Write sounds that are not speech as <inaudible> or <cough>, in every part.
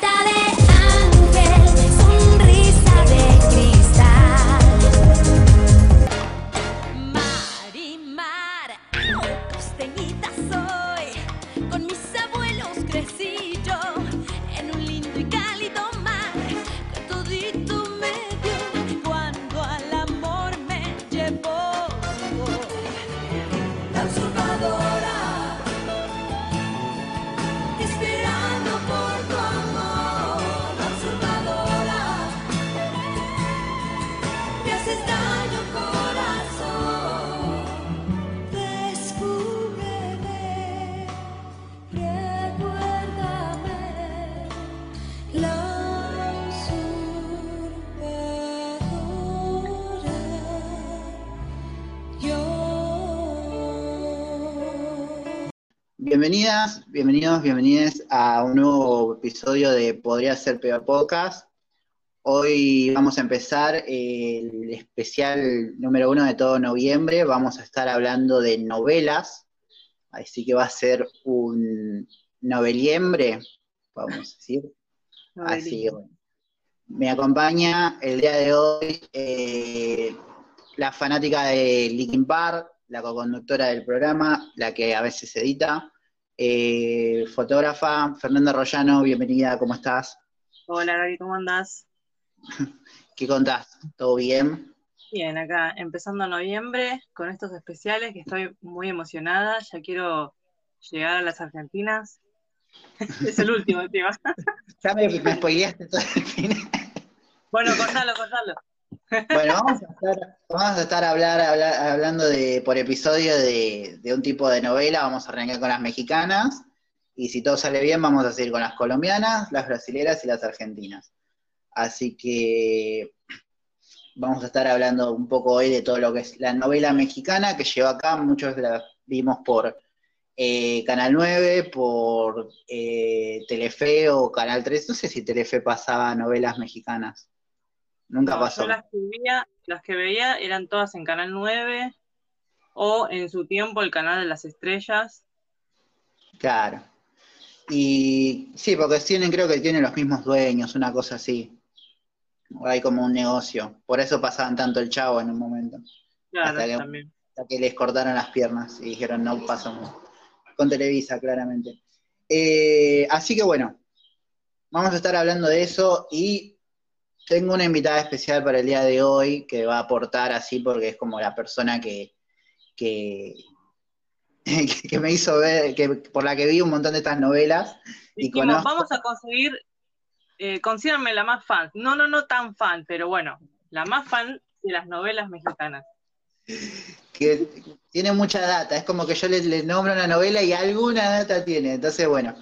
Carita de Bienvenidas, bienvenidos, bienvenidas a un nuevo episodio de Podría ser peor podcast. Hoy vamos a empezar el especial número uno de todo noviembre. Vamos a estar hablando de novelas, así que va a ser un noveliembre, vamos a decir. Así que bueno. Me acompaña el día de hoy eh, la fanática de Linkin Park, la co-conductora del programa, la que a veces edita, eh, fotógrafa, Fernanda Rollano, bienvenida, ¿cómo estás? Hola Gaby, ¿cómo andás? <laughs> ¿Qué contás? ¿Todo bien? Bien, acá empezando noviembre con estos especiales que estoy muy emocionada, ya quiero llegar a las Argentinas. <laughs> es el último, tío. <laughs> Ya me, me spoileaste todo el final. bueno, contalo, contalo. Bueno, vamos a estar, hablar- hablando de, por episodio de, de un tipo de novela, vamos a arrancar con las mexicanas, y si todo sale bien, vamos a seguir con las colombianas, las brasileras y las argentinas. Así que vamos a estar hablando un poco hoy de todo lo que es la novela mexicana que llegó acá, muchos la vimos por eh, Canal 9, por eh, Telefe o Canal 3, no sé si Telefe pasaba novelas mexicanas. Nunca No, pasó. yo las que, veía, las que veía eran todas en Canal 9 o en su tiempo el Canal de las Estrellas. Claro. Y sí, porque tienen, creo que tienen los mismos dueños, una cosa así. Hay como un negocio. Por eso pasaban tanto el chavo en un momento. Claro, Hasta que- también. Hasta que les cortaron las piernas y dijeron no pasamos. Con Televisa, claramente. Eh, así que bueno, vamos a estar hablando de eso y tengo una invitada especial para el día de hoy que va a aportar así porque es como la persona que, que, <laughs> que me hizo ver, que, por la que vi un montón de estas novelas. Y Dijimos, conozco- vamos a conseguir, eh, consíganme la más fan. No, no, no tan fan, pero bueno, la más fan de las novelas mexicanas. que tiene mucha data, es como que yo le, le nombro una novela y alguna data tiene. Entonces, bueno,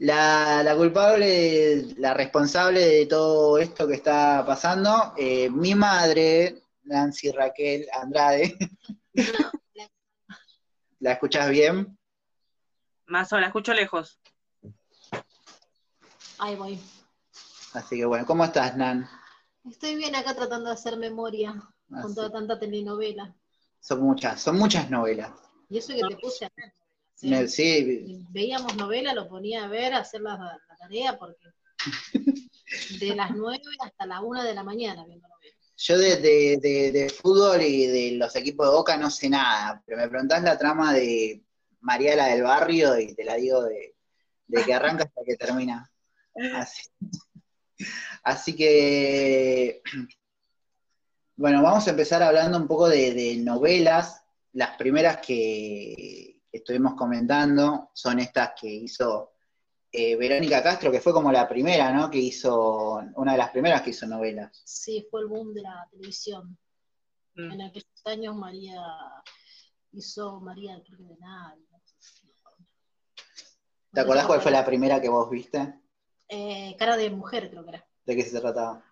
la, la culpable, la responsable de todo esto que está pasando, eh, mi madre, Nancy Raquel Andrade. <laughs> ¿La escuchas bien? Más o la escucho lejos. Ahí voy. Así que bueno, ¿cómo estás, Nan? Estoy bien acá tratando de hacer memoria con toda tanta telenovela. Son muchas, son muchas novelas. Y eso que te puse a ver. ¿Sí? Me- Sí, Y Veíamos novela, lo ponía a ver, a hacer la, la tarea, porque de <laughs> las 9 hasta la 1 de la mañana viendo novela. yo de, de- de- de fútbol y de los equipos de Boca no sé nada, pero me preguntás la trama de Mariela del Barrio y te la digo de, de que arranca hasta que termina. Así, así que, bueno, vamos a empezar hablando un poco de, de novelas. Las primeras que estuvimos comentando son estas que hizo eh, Verónica Castro, que fue como la primera, ¿no? Que hizo, una de las primeras que hizo novelas. Sí, fue el boom de la televisión. Mm. En aquellos años María hizo María, creo que de nada. ¿Te acordás cuál fue la primera que vos viste? Eh, cara de mujer, creo que era. ¿De qué se trataba?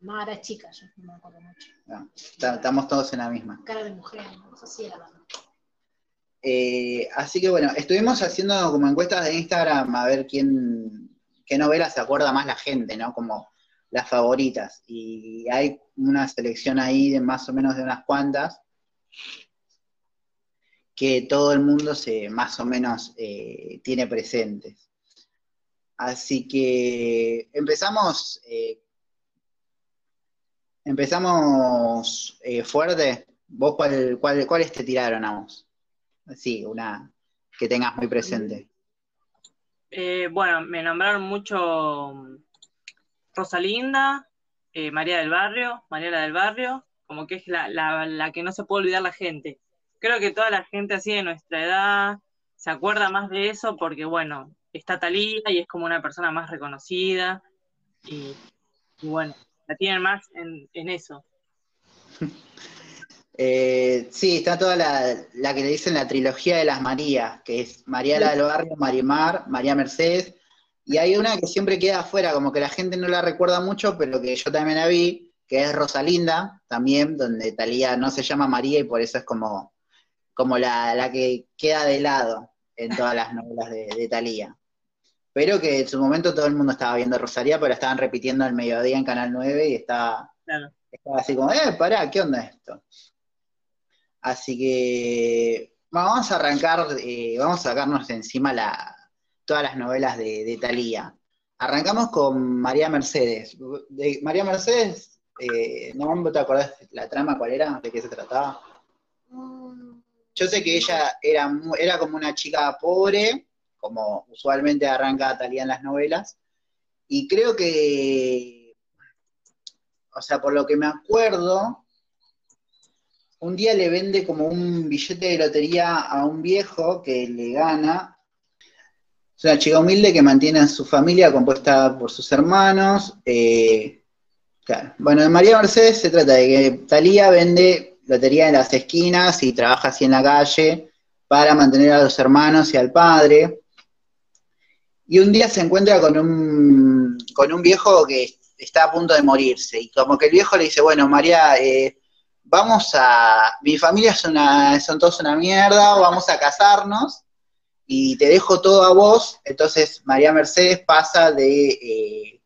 No, era chica, yo no me acuerdo mucho. No, está- estamos todos en la misma. Cara de mujer, no sé si era la Eh, así que bueno, estuvimos haciendo como encuestas de Instagram a ver quién, qué novela se acuerda más la gente, ¿no? Como las favoritas. Y hay una selección ahí de más o menos de unas cuantas que todo el mundo se más o menos eh, tiene presentes. Así que empezamos, eh, empezamos fuerte. ¿Vos cuál, cuál, cuáles te tiraron a vos? Sí, una que tengas muy presente. Eh, bueno, me nombraron mucho mm, Rosalinda, eh, María del Barrio, Mariela del Barrio, como que es la, la- la que no se puede olvidar la gente. Creo que toda la gente así de nuestra edad se acuerda más de eso porque, bueno, está Talía y es como una persona más reconocida y, y bueno, la tienen más en, en eso. <laughs> Eh, sí, está toda la, la que le dicen la trilogía de las Marías, que es María la del Barrio, Marimar, María Mercedes, y hay una que siempre queda afuera, como que la gente no la recuerda mucho, pero que yo también la vi, que es Rosalinda, también, donde Talía no se llama María y por eso es como, como la, la que queda de lado en todas las novelas de, de Talía. Pero que en su momento todo el mundo estaba viendo Rosalía, pero estaban repitiendo al mediodía en Canal 9 y estaba, Claro. estaba así como, eh, pará, ¿qué onda esto? Así que vamos a arrancar, eh, vamos a sacarnos de encima todas las novelas de, de Thalía. Arrancamos con María Mercedes. De María Mercedes, eh, ¿no te acordás la trama cuál era? ¿De qué se trataba? Yo sé que ella era, era como una chica pobre, como usualmente arranca Thalía en las novelas, y creo que, o sea, por lo que me acuerdo, un día le vende como un billete de lotería a un viejo que le gana. Es una chica humilde que mantiene a su familia compuesta por sus hermanos. eh. Bueno, en María Mercedes se trata de que Talía vende lotería en las esquinas y trabaja así en la calle para mantener a los hermanos y al padre. Y un día se encuentra con un, con un viejo que está a punto de morirse. Y como que el viejo le dice, bueno, María, eh, vamos a, mi familia es una, son todos una mierda, vamos a casarnos y te dejo todo a vos. Entonces María Mercedes pasa de eh,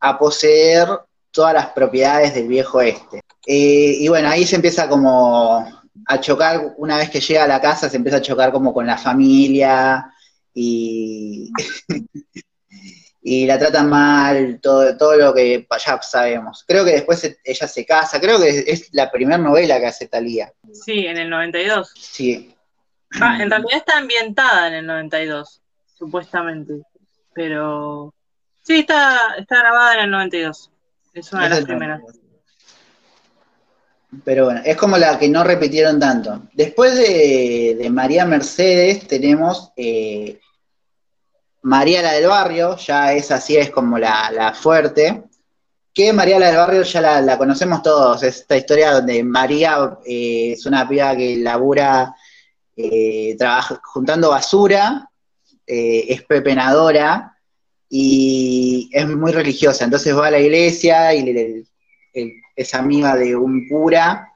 a poseer todas las propiedades del viejo este. Eh, y bueno, ahí se empieza como a chocar, una vez que llega a la casa, se empieza a chocar como con la familia y, <laughs> y la tratan mal, todo, todo lo que ya sabemos. Creo que después se- ella se casa, creo que es, es la primera novela que hace Talía. Sí, en el 92. Sí, Ah, en realidad está ambientada en el 92, supuestamente. Pero sí, está, está grabada en el 92. Es una de las primeras. 92. Pero bueno, es como la que no repitieron tanto. Después de, de María Mercedes tenemos eh, María la del Barrio, ya es así, es como la, la fuerte. Que María la del Barrio ya la, la conocemos todos, es esta historia donde María eh, es una piba que labura eh, trabaja juntando basura, eh, es pepenadora y es muy religiosa, entonces va a la iglesia y es amiga de un cura,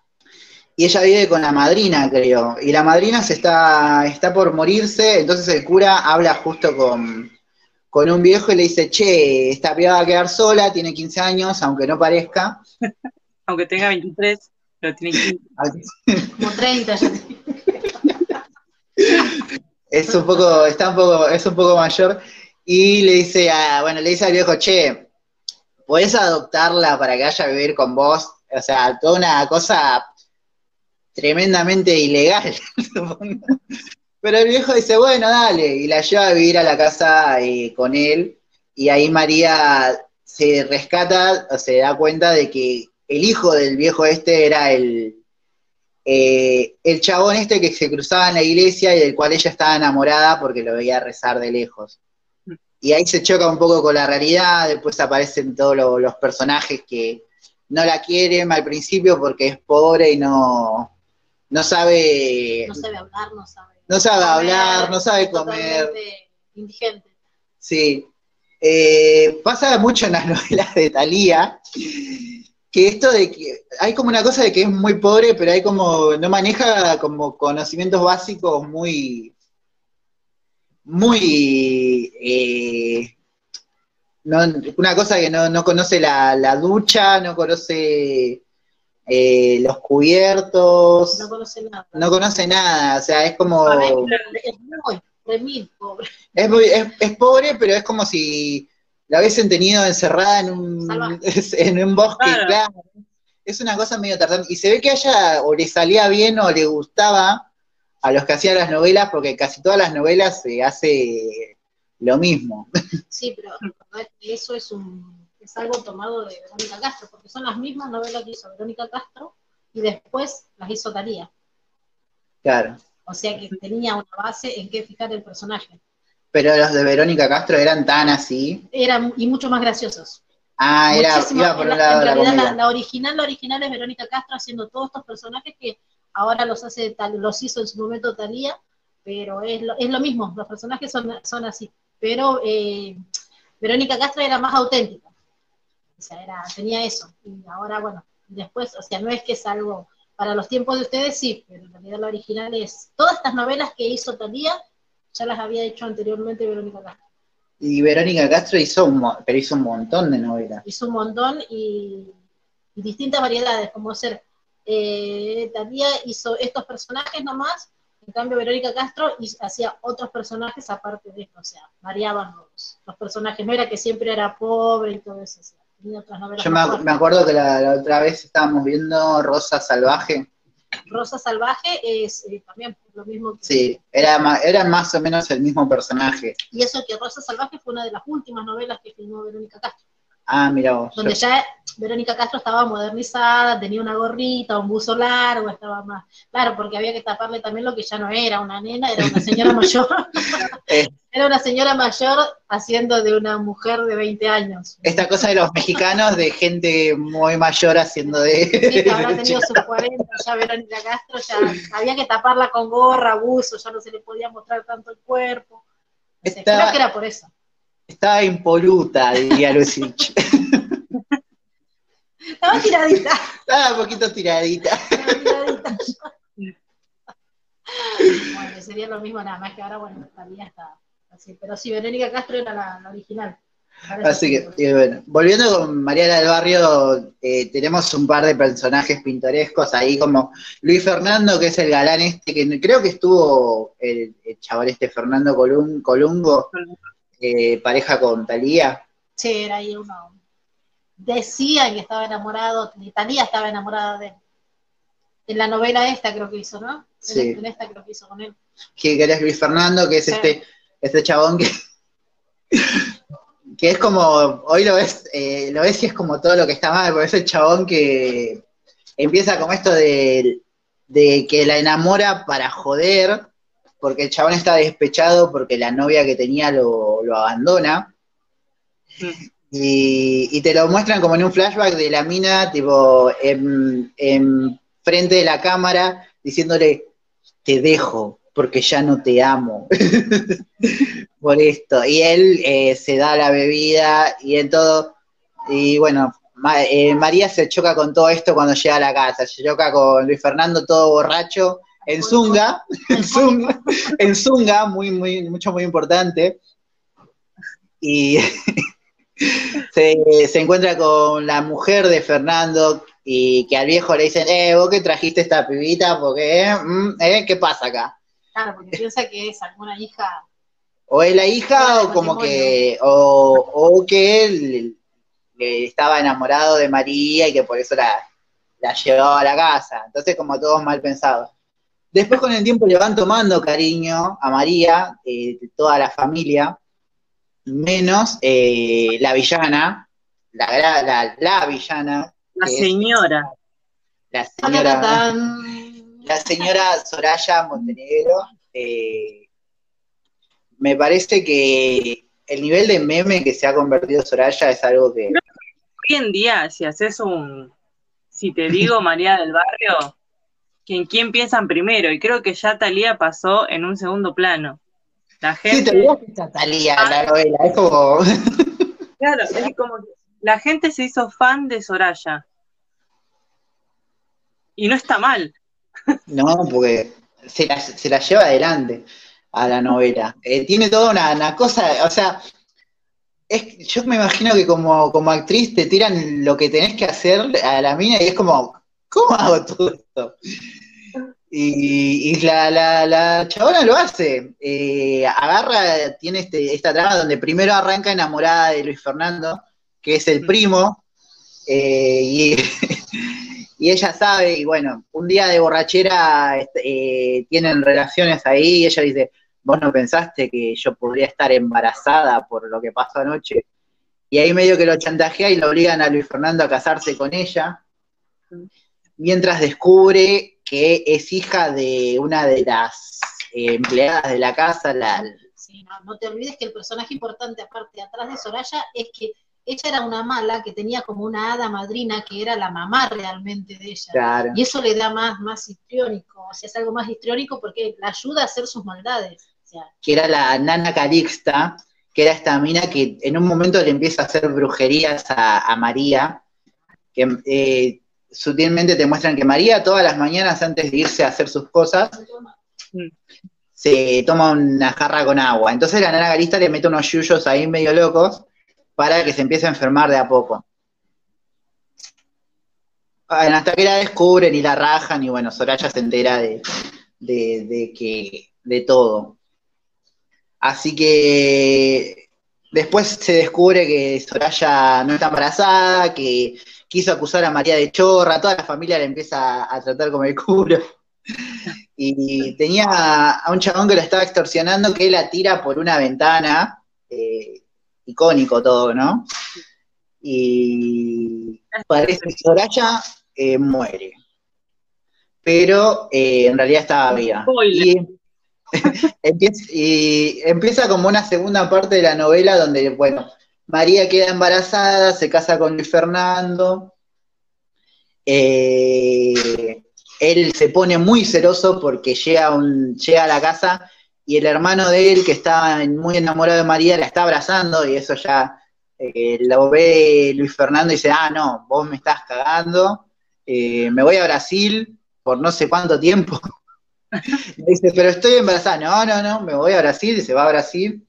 y ella vive con la madrina, creo, y la madrina se está, está por morirse, entonces el cura habla justo con, con un viejo y le dice, che, esta piba va a quedar sola, tiene 15 años, aunque no parezca. <laughs> Aunque tenga 23, pero tiene 15. como 30 ya. <laughs> Es un poco, está un poco, es un poco mayor, y le dice a, bueno, le dice al viejo, che, ¿podés adoptarla para que vaya a vivir con vos? O sea, toda una cosa tremendamente ilegal. <laughs> Pero el viejo dice, bueno, dale, y la lleva a vivir a la casa eh, con él, y ahí María se rescata, o se da cuenta de que el hijo del viejo este era el, eh, el chabón este que se cruzaba en la iglesia y del cual ella estaba enamorada porque lo veía rezar de lejos. Y ahí se choca un poco con la realidad, después aparecen todos lo- los personajes que no la quieren al principio porque es pobre y no, no sabe, No sabe hablar, no sabe. no sabe hablar, no sabe comer. Indigente. Sí. Eh, pasa mucho en las <laughs> novelas de Thalía, que esto de que hay como una cosa de que es muy pobre, pero hay como, no maneja como conocimientos básicos muy, muy, eh, no- una cosa que no, no conoce la, la ducha, no conoce eh, los cubiertos, No conoce nada. no conoce nada, o sea, es como... Es muy remil pobre. Es, muy, es, es pobre, pero es como si la hubiesen tenido encerrada en un, <laughs> en un bosque, Claro. claro. Es una cosa medio Tarzán. Y se ve que a ella o le salía bien o le gustaba a los que hacían las novelas, porque casi todas las novelas se hace lo mismo. <laughs> Sí, pero eso es un es algo tomado de Verónica Castro, porque son las mismas novelas que hizo Verónica Castro y después las hizo Talía. Claro. O sea que tenía una base en qué fijar el personaje. Pero los de Verónica Castro eran tan así. Eran y mucho más graciosos. Ah, era, iba por en, un la, lado en de la realidad la original, la original es Verónica Castro haciendo todos estos personajes que ahora los hace tal, los hizo en su momento Talía, pero es lo, es lo mismo, los personajes son, son así. Pero eh, Verónica Castro era más auténtica. O sea, era, tenía eso. Y ahora, bueno, después, o sea, no es que es algo para los tiempos de ustedes, sí, pero en realidad la original es. Todas estas novelas que hizo Talía ya las había hecho anteriormente Verónica Castro. Y Verónica Castro hizo un, pero hizo un montón de novelas. hizo un montón y, y distintas variedades, como ser, eh, Talía hizo estos personajes nomás, en cambio Verónica Castro hacía otros personajes aparte de esto, o sea, variaban los, los personajes, no era que siempre era pobre y todo eso, tenía otras novelas Yo me, ac- me acuerdo que la, la otra vez estábamos viendo Rosa Salvaje. Rosa Salvaje es eh, también lo mismo que... Sí, era, ma- era más o menos el mismo personaje. Y eso que Rosa Salvaje fue una de las últimas novelas que filmó Verónica Castro. Ah, mira vos. donde ya Verónica Castro estaba modernizada, tenía una gorrita, un buzo largo, estaba más, claro, porque había que taparle también lo que ya no era una nena, era una señora <laughs> mayor, Eh. era una señora mayor haciendo de una mujer de 20 años. Esta cosa de los mexicanos, de gente muy mayor haciendo Sí, de... que habrá tenido sus 40, ya Verónica Castro, ya había que taparla con gorra, buzo, ya no se le podía mostrar tanto el cuerpo. No sé, Está- Creo que era por eso. Estaba impoluta, diría Lucich. Estaba tiradita, Estaba un poquito tiradita. estaba tiradita. Bueno, sería lo mismo nada más que ahora, bueno, todavía está así. Pero sí, Verónica Castro era la, la original. Así que, eh, bueno, volviendo con Mariana del Barrio, eh, tenemos un par de personajes pintorescos ahí, como Luis Fernando, que es el galán este, que creo que estuvo el, el chaval este Fernando Colum- Colungo, eh, pareja con Talía. Sí, era ahí uno. Decían que estaba enamorado, Talía estaba enamorada de él. En la novela esta creo que hizo, ¿no? Sí. En esta creo que hizo con él. que, eres Luis Fernando, que es Sí. este, este chabón que, que es como, hoy lo ves, eh, lo ves y es como todo lo que está mal, porque es el chabón que empieza como esto de, de que la enamora para joder, porque el chabón está despechado porque la novia que tenía lo, lo abandona. Y, y te lo muestran como en un flashback de la mina, tipo, en, en frente de la cámara, diciéndole, te dejo porque ya no te amo. <laughs> Por esto. Y él eh, se da la bebida y en todo. Y bueno, Ma- eh, María se choca con todo esto cuando llega a la casa. Se choca con Luis Fernando todo borracho, en zunga, <laughs> en zunga, en zunga, muy, muy, mucho, muy importante. Y <laughs> se, se encuentra con la mujer de Fernando y que al viejo le dicen, eh, vos que trajiste esta pibita, porque, eh, Mm, eh, ¿qué pasa acá? Claro, porque piensa que es alguna hija. O es la hija o como que, o, o que él le estaba enamorado de María y que por eso la, la llevaba a la casa. Entonces como todos mal pensados. Después con el tiempo le van tomando cariño a María, eh, toda la familia, menos eh, la villana, la, gra- la, la villana, La es señora. la señora, la señora Soraya Montenegro. eh, me parece que el nivel de meme que se ha convertido Soraya es algo que... Hoy en día, si haces un, si te digo María del Barrio, que en quién piensan primero, y creo que ya Talía pasó en un segundo plano. La Sí, gente, te que está Talía la novela, es como... <laughs> claro, es como que la gente se hizo fan de Soraya. Y no está mal. No, porque se la, se la lleva adelante a la novela. Eh, tiene toda una, una cosa, o sea, es, yo me imagino que como, como actriz te tiran lo que tenés que hacer a la mina y es como, ¿cómo hago todo esto? Y, y la, la, la chabona lo hace. Eh, agarra, tiene este, esta trama donde primero arranca enamorada de Luis Fernando, que es el primo, eh, y, <laughs> y ella sabe, y bueno, un día de borrachera este, eh, tienen relaciones ahí, y ella dice, vos no pensaste que yo podría estar embarazada por lo que pasó anoche. Y ahí medio que lo chantajea y lo obligan a Luis Fernando a casarse con ella, mientras descubre que es hija de una de las eh, empleadas de la casa, la, Sí, no, no te olvides que el personaje importante, aparte atrás de Soraya, es que ella era una mala que tenía como una hada madrina que era la mamá realmente de ella. claro, Y eso le da más, más histriónico, o sea, es algo más histriónico porque la ayuda a hacer sus maldades. O sea, que era la nana Calixta, que era esta mina que en un momento le empieza a hacer brujerías a, a María, que eh, sutilmente te muestran que María todas las mañanas antes de irse a hacer sus cosas, se toma una jarra con agua. Entonces la nana Calixta le mete unos yuyos ahí medio locos para que se empiece a enfermar de a poco. Hasta que la descubren y la rajan, y bueno, Soraya se entera de, de- de que, de todo. Así que después se descubre que Soraya no está embarazada, que quiso acusar a María de chorra, toda la familia la empieza a tratar como el culo. <laughs> Y tenía a un chabón que la estaba extorsionando que la tira por una ventana, eh, icónico todo, ¿no? Y parece que Soraya eh, muere. Pero eh, en realidad estaba viva. Y <laughs> empieza, y empieza como una segunda parte de la novela donde, bueno, María queda embarazada, se casa con Luis Fernando. eh, él se pone muy celoso porque llega, llega a la casa y el hermano de él, que está muy enamorado de María, la está abrazando y eso ya eh, lo ve Luis Fernando y dice, ah, no, vos me estás cagando, eh, me voy a Brasil por no sé cuánto tiempo. <laughs> Dice, pero estoy embarazada. No, no, no, me voy a Brasil se va a Brasil.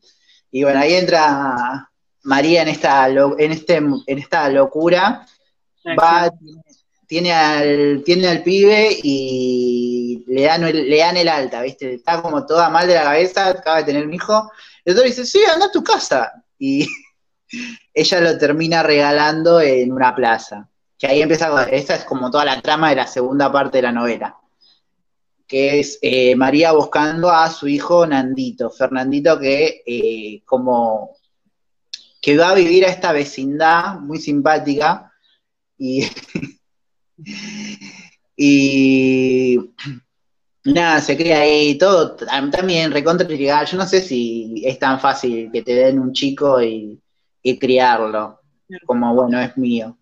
Y bueno, ahí entra María en esta, en este, en esta locura. Va, tiene al, tiene al pibe y le dan, el, le el alta, ¿viste? Está como toda mal de la cabeza, acaba de tener un hijo. El dice, sí, anda a tu casa. Y <laughs> ella lo termina regalando en una plaza. Que ahí empieza, esta es como toda la trama de la segunda parte de la novela que es eh, María buscando a su hijo Nandito, Fernandito, que eh, como que va a vivir a esta vecindad muy simpática y, <laughs> y nada, se crea ahí todo también recontra. Yo no sé si es tan fácil que te den un chico y, y criarlo, como bueno, es mío.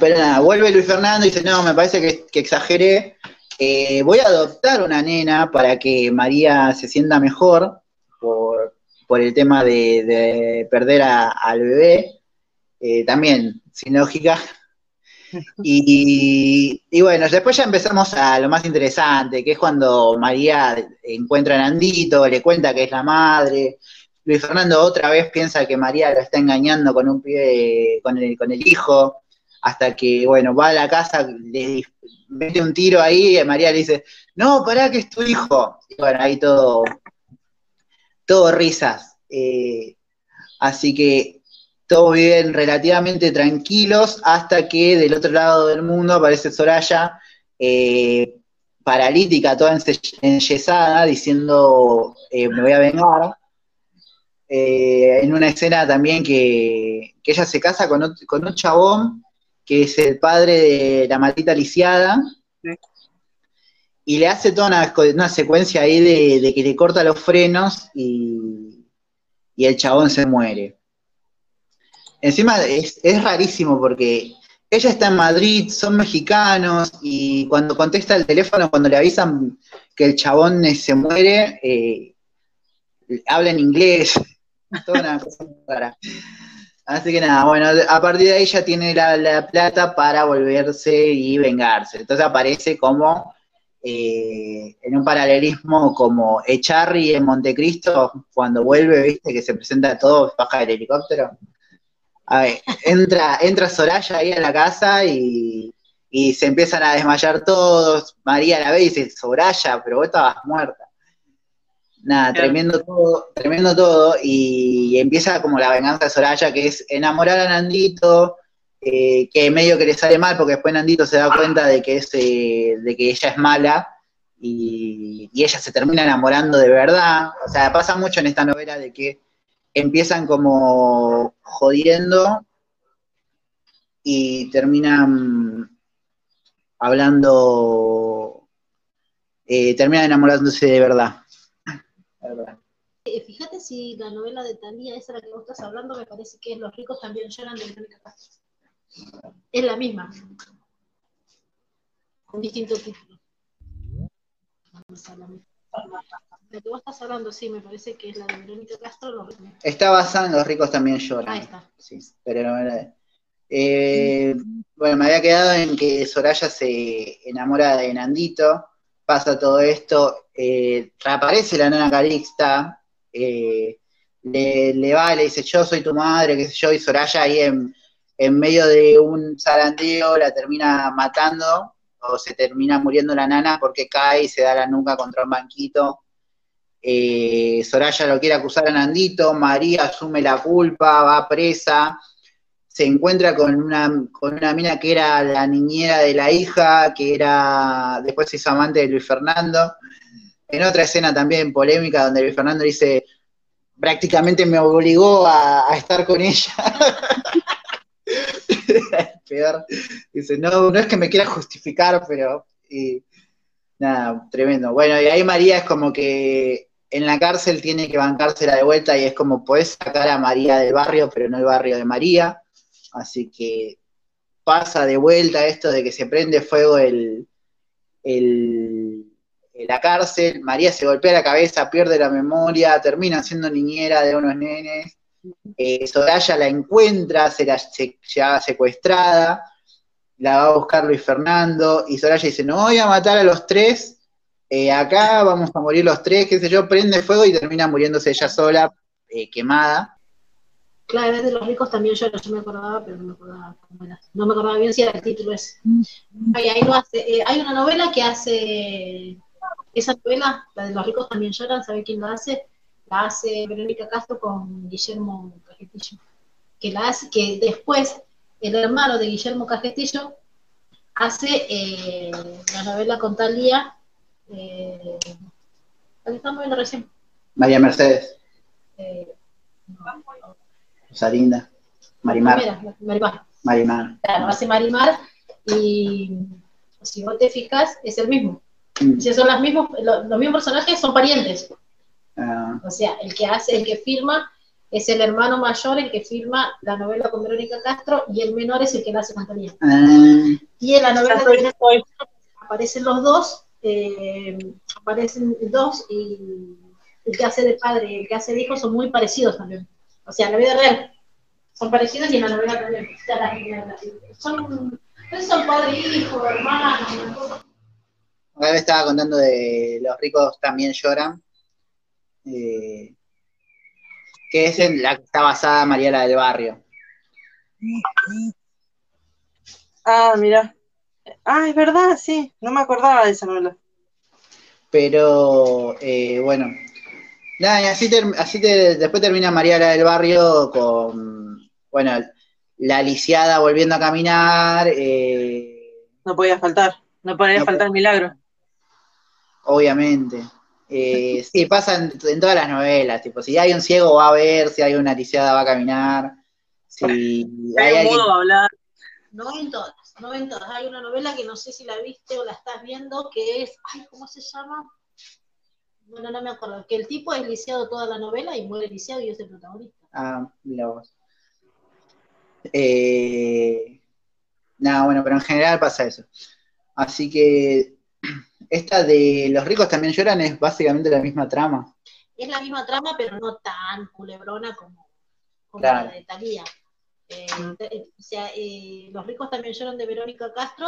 Pero nada, vuelve Luis Fernando y dice, no, me parece que, que exageré. Eh, voy a adoptar una nena para que María se sienta mejor por, por el tema de, de perder a- al bebé. Eh, también, sin lógica. <laughs> Y, y bueno, después ya empezamos a lo más interesante, que es cuando María encuentra a Nandito, le cuenta que es la madre. Luis Fernando otra vez piensa que María lo está engañando con un pibe, con el, con el hijo hasta que, bueno, va a la casa, le mete un tiro ahí y María le dice, no, pará que es tu hijo. Y bueno, ahí todo, todo risas. Eh, así que todos viven relativamente tranquilos hasta que del otro lado del mundo aparece Soraya, eh, paralítica, toda enyesada, diciendo, eh, me voy a vengar. En una escena también que, ella se casa con, con un chabón que es el padre de la maldita lisiada. Y le hace toda una, secuencia ahí de, que le corta los frenos y, y el chabón se muere. Encima es, es rarísimo porque ella está en Madrid, son mexicanos, y cuando contesta el teléfono, cuando le avisan que el chabón se muere, eh, habla en inglés, <laughs> toda una cosa rara. Así que nada, bueno, a partir de ahí ya tiene la plata para volverse y vengarse. Entonces aparece como eh, en un paralelismo como Echarri en Montecristo, cuando vuelve, viste, que se presenta todo, baja del helicóptero. A ver, entra, entra Soraya ahí a la casa y, y se empiezan a desmayar todos. María la ve y dice, Soraya, pero vos estabas muerta. Nada, Claro. tremendo todo, tremendo todo, y empieza como la venganza de Soraya, que es enamorar a Nandito, eh, que medio que le sale mal, porque después Nandito se da cuenta de que, es, eh, de que ella es mala, y, ella se termina enamorando de verdad. O sea, pasa mucho en esta novela de que empiezan como jodiendo y terminan hablando, eh, terminan enamorándose de verdad. Eh, Fíjate si la novela de Talía, esa de la que vos estás hablando, me parece que Los ricos también lloran de Verónica Castro. Es la misma. Con distinto título. Vamos a la que vos estás hablando, sí, me parece que es la de Verónica Castro. Los ricos. Está basada en Los ricos también lloran. Ahí está. Sí, pero no era- Eh, bueno, me había quedado en que Soraya se enamora de Nandito, pasa todo esto, eh, reaparece la nana Calixta, eh, le, le va le dice, yo soy tu madre, qué sé yo, y Soraya ahí en, en medio de un zarandeo la termina matando, o se termina muriendo la nana porque cae y se da la nuca contra un banquito. Eh, Soraya lo quiere acusar a Nandito, María asume la culpa, va presa, se encuentra con una, con una mina que era la niñera de la hija, que era después se hizo amante de Luis Fernando. En otra escena también polémica donde Luis Fernando dice, prácticamente me obligó a, a estar con ella. <laughs> <laughs> Peor. Dice, no, no es que me quiera justificar, pero y, nada, tremendo. Bueno, y ahí María es como que en la cárcel tiene que bancársela de vuelta y es como, podés sacar a María del barrio, pero no el barrio de María. Así que pasa de vuelta esto de que se prende fuego el, el- la cárcel, María se golpea la cabeza, pierde la memoria, termina siendo niñera de unos nenes, eh, Soraya la encuentra, se la se, secuestrada, la va a buscar Luis Fernando, y Soraya dice, no voy a matar a los tres, eh, acá vamos a morir los tres, qué sé yo, prende fuego y termina muriéndose ella sola, eh, quemada. Claro, es de los ricos también lloran, yo me acordaba, pero no me acordaba cómo era. No me acordaba bien si era el título ese. Ahí hay una novela que hace, esa novela, la de los ricos también lloran, ¿sabe quién la hace? La hace Verónica Castro con Guillermo Cajetillo. Que la hace, que después el hermano de Guillermo Cajetillo hace eh, la novela con Talía, eh, la estamos viendo recién. María Mercedes, Eh, no, Rosalinda, Marimar, Marimar. Marimar. Claro, hace Marimar y si vos te fijas, es el mismo. Mm, Si son los mismos, lo- los mismos personajes son parientes. Ah, O sea, el que hace, el que firma es el hermano mayor, el que firma la novela con Verónica Castro, y el menor es el que la hace con Talía. ah, Y en la novela de- aparecen los dos, eh, aparecen dos, y el que hace de padre y el que hace de hijo son muy parecidos también. O sea, en la vida real son parecidos y en la novela también. Son, no son padre e hijo, cosa. Una vez estaba contando de Los ricos también lloran, eh, que es en la que está basada Mariela del Barrio. Ah, mira. Ah, es verdad, sí. No me acordaba de esa novela. Pero eh, bueno, nada, y así, ter- así te- después termina Mariela del Barrio con, bueno, la lisiada volviendo a caminar, eh, No podía faltar. No podía No faltar milagro. obviamente. Eh, <laughs> sí, pasa en, en todas las novelas, tipo, si hay un ciego va a ver, si hay una lisiada va a caminar, si hay Hay un modo de hablar. No en todas, no en todas. Hay una novela que no sé si la viste o la estás viendo, que es, ay, ¿cómo se llama? Bueno, no me acuerdo. Que el tipo es lisiado toda la novela y muere lisiado y es el protagonista. Ah, mira vos. Eh, nada, bueno, pero en general pasa eso. Así que esta de Los ricos también lloran es básicamente la misma trama. Es la misma trama, pero no tan culebrona como, como Claro. la de Talía. Eh, te- o sea, eh, Los ricos también lloran de Verónica Castro.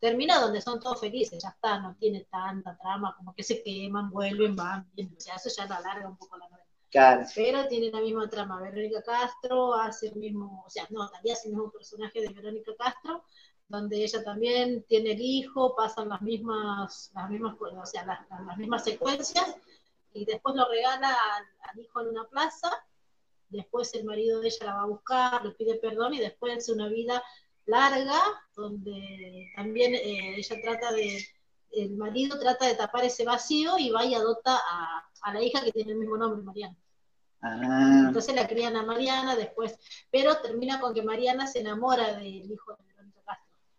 Termina donde son todos felices, ya está, no tiene tanta trama, como que se queman, vuelven, van, o sea, eso ya la alarga un poco la novela. Claro. Pero tiene la misma trama. Verónica Castro hace el mismo, o sea, no, Talía hace el mismo personaje de Verónica Castro, donde ella también tiene el hijo, pasan las mismas, las mismas, o sea, las, las mismas secuencias, y después lo regala al, al hijo en una plaza, después el marido de ella la va a buscar, le pide perdón y después hace una vida larga, donde también eh, ella trata de, el marido trata de tapar ese vacío y va y adopta a, a la hija que tiene el mismo nombre, Mariana. Ah, Entonces la crían a Mariana después, pero termina con que Mariana se enamora del hijo de.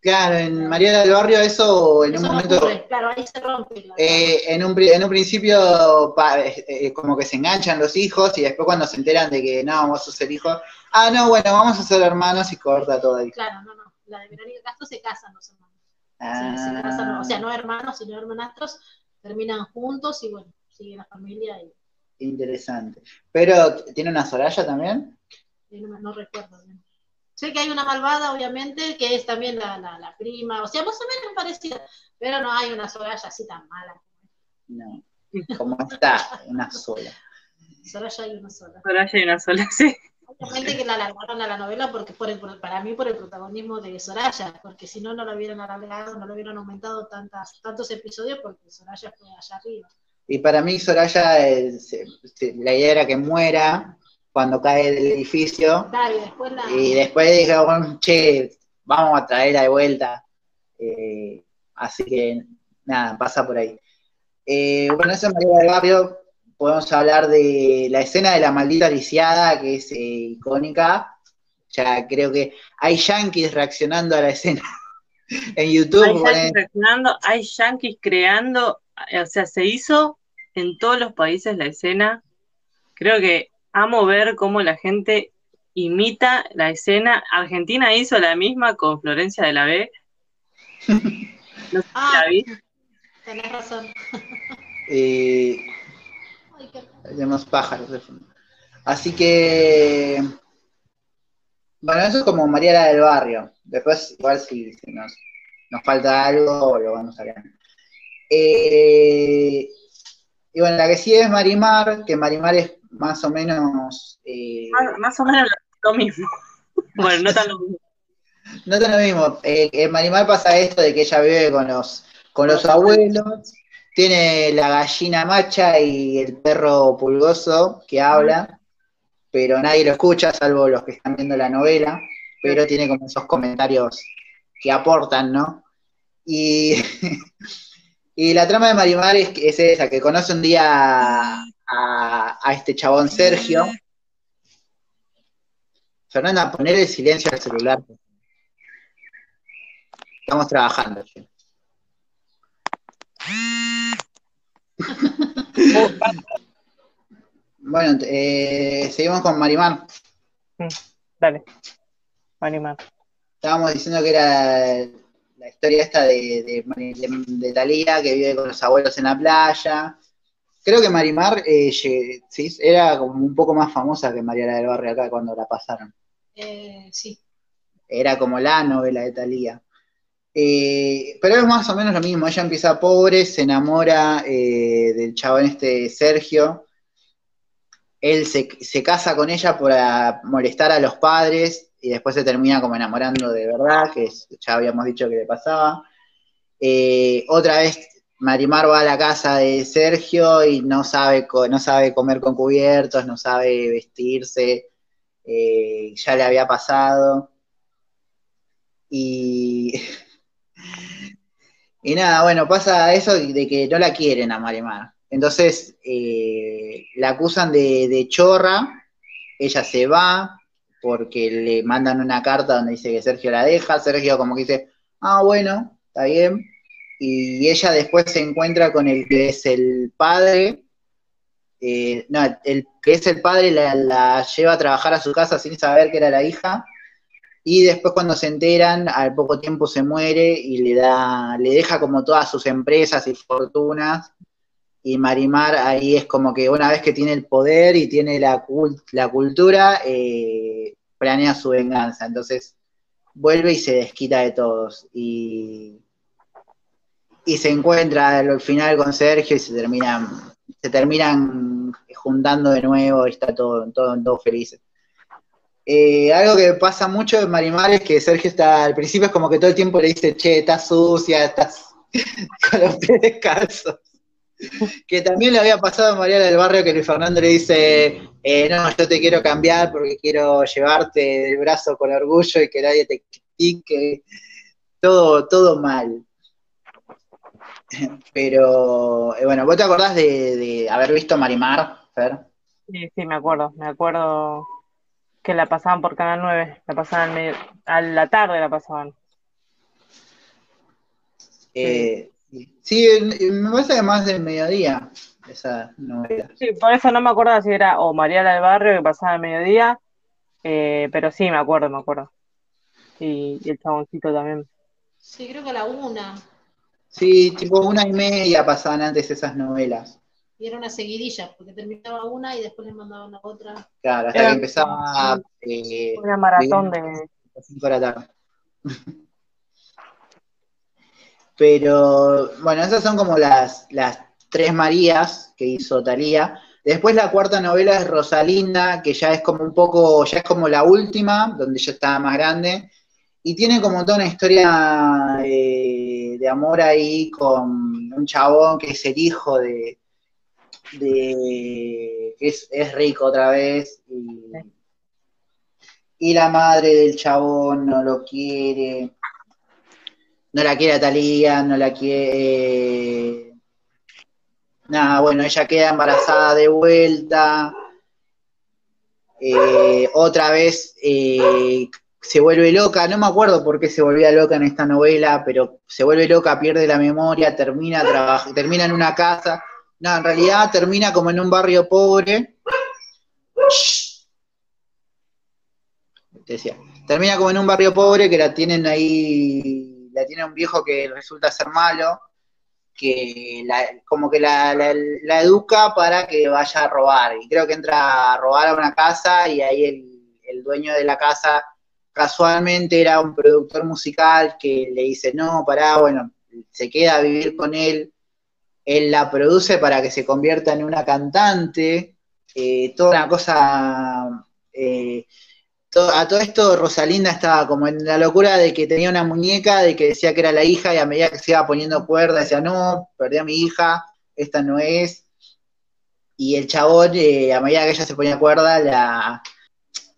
Claro, en María del Barrio eso en Eso un no momento, ocurre, claro, ahí se rompe. eh, en, un, en un principio pa- eh, eh, como que se enganchan los hijos y después cuando se enteran de que no, vos sos el hijo, ah, no, bueno, vamos a ser hermanos y corta todo ahí. Claro, no, no, la de Verónica Castro se casan los hermanos. Ah, se casan, o sea, no hermanos, sino hermanastros, terminan juntos y bueno, sigue la familia y, interesante. Pero, ¿tiene una Soraya también? y no, no recuerdo bien. Sé que hay una malvada, obviamente, que es también la, la, la prima, o sea, más o menos parecida, pero no hay una Soraya así tan mala. No. Como está, una sola. Soraya hay una sola. Soraya hay una sola, sí. Obviamente que la alargaron a la novela porque por el, para mí por el protagonismo de Soraya, porque si no, no lo hubieran alargado, no lo hubieran aumentado tantas, tantos episodios porque Soraya fue allá arriba. Y para mí Soraya, eh, la idea era que muera cuando cae del edificio y después la... y después dije, bueno, che, vamos a traerla de vuelta. Eh, así que nada, pasa por ahí. Eh, bueno, eso es María del Barrio. Podemos hablar de la escena de la maldita lisiada, que es eh, icónica. Ya creo que hay yankees reaccionando a la escena <laughs> en YouTube. Hay yankees reaccionando, hay yankees creando, o sea, se hizo en todos los países la escena. Creo que amo ver cómo la gente imita la escena. Argentina hizo la misma con Florencia de la B. <laughs> No sé si Ah, la vi. tenés razón. <laughs> eh, pájaros de fondo. Así que, bueno, eso es como María la del Barrio. Después, igual si, si nos, nos falta algo, lo vamos a ver. Eh, y bueno, la que sigue es Marimar, que Marimar es más o menos... eh, Más, más o menos lo mismo. <laughs> Bueno, no tan lo mismo. no es lo mismo. Eh, en Marimar pasa esto de que ella vive con los, con los abuelos, tiene la gallina macha y el perro pulgoso que habla, pero nadie lo escucha, salvo los que están viendo la novela, pero tiene como esos comentarios que aportan, ¿no? Y, <laughs> y la trama de Marimar es, es esa, que conoce un día a, este chabón Sergio. Fernanda, poner el silencio al celular. Estamos trabajando. <laughs> Bueno, eh, seguimos con Marimar. Dale. Animar. Estábamos diciendo que era la historia esta de, de, de- de Thalía, que vive con los abuelos en la playa. Creo que Marimar eh, sí, era como un poco más famosa que Mariana del Barrio acá cuando la pasaron. Eh, sí, Era como la novela de Thalía. Eh, pero es más o menos lo mismo. Ella empieza pobre, se enamora eh, del chabón este Sergio. Él se, se casa con ella para molestar a los padres y después se termina como enamorando de verdad, que ya habíamos dicho que le pasaba. Eh, otra vez Marimar va a la casa de Sergio y no sabe, no sabe comer con cubiertos, no sabe vestirse, eh, ya le había pasado. Y, <laughs> y nada, bueno, pasa eso de que no la quieren a Marimar. Entonces eh, la acusan de, de chorra, ella se va porque le mandan una carta donde dice que Sergio la deja, Sergio como que dice, ah, bueno, está bien, y ella después se encuentra con el que es el padre, eh, no, el que es el padre la, lleva a trabajar a su casa sin saber que era la hija, y después cuando se enteran, al poco tiempo se muere y le da, le deja como todas sus empresas y fortunas, y Marimar ahí es como que una vez que tiene el poder y tiene la, cult- la cultura, eh, planea su venganza, entonces vuelve y se desquita de todos, y, y se encuentra al final con Sergio y se terminan, se terminan juntando de nuevo y está todo, todo, todos felices. Eh, algo que pasa mucho en Marimar es que Sergio está, al principio es como que todo el tiempo le dice, che, estás sucia, estás <laughs> con los pies descalzos. Que también le había pasado a María del Barrio que Luis Fernando le dice, eh, no, yo te quiero cambiar porque quiero llevarte del brazo con orgullo y que nadie te critique. Todo, todo mal. <laughs> Pero, eh, bueno, ¿vos te acordás de, de haber visto Marimar, Fer? Sí, sí, me acuerdo, me acuerdo que la pasaban por Canal 9, la pasaban medio, a la tarde la pasaban. Eh, sí, me parece que más del mediodía esa novela. Sí, por eso no me acuerdo si era o Mariana del Barrio que pasaba al mediodía, eh, pero sí, me acuerdo, me acuerdo. Y, y el chaboncito también. Sí, creo que a la una. Sí, tipo una y media pasaban antes esas novelas. Y era una seguidilla, porque terminaba una y después le mandaban la otra. Claro, hasta Era- que empezaba eh, Una maratón de... a las 5 de la tarde. <laughs> Pero bueno, esas son como las, las tres Marías que hizo Talía. Después la cuarta novela es Rosalinda, que ya es como un poco, ya es como la última, donde ya estaba más grande. Y tiene como toda una historia eh, de amor ahí con un chabón que es el hijo de, que es, es rico otra vez. Y, y la madre del chabón no lo quiere. No la quiere a Talía, no la quiere. Nada, bueno, ella queda embarazada de vuelta. Eh, otra vez eh, se vuelve loca, no me acuerdo por qué se volvía loca en esta novela, pero se vuelve loca, pierde la memoria, termina, traba- termina en una casa. No, en realidad termina como en un barrio pobre. Decía, termina como en un barrio pobre que la tienen ahí, la tiene un viejo que resulta ser malo, que como que la, educa para que vaya a robar. Y creo que entra a robar a una casa y ahí el dueño de la casa casualmente era un productor musical que le dice, no, pará, bueno, se queda a vivir con él, él la produce para que se convierta en una cantante, eh, toda una cosa... eh, a todo esto Rosalinda estaba como en la locura de que tenía una muñeca, de que decía que era la hija, y a medida que se iba poniendo cuerda, decía, no, perdí a mi hija, esta no es. Y el chabón, eh, a medida que ella se ponía cuerda, la...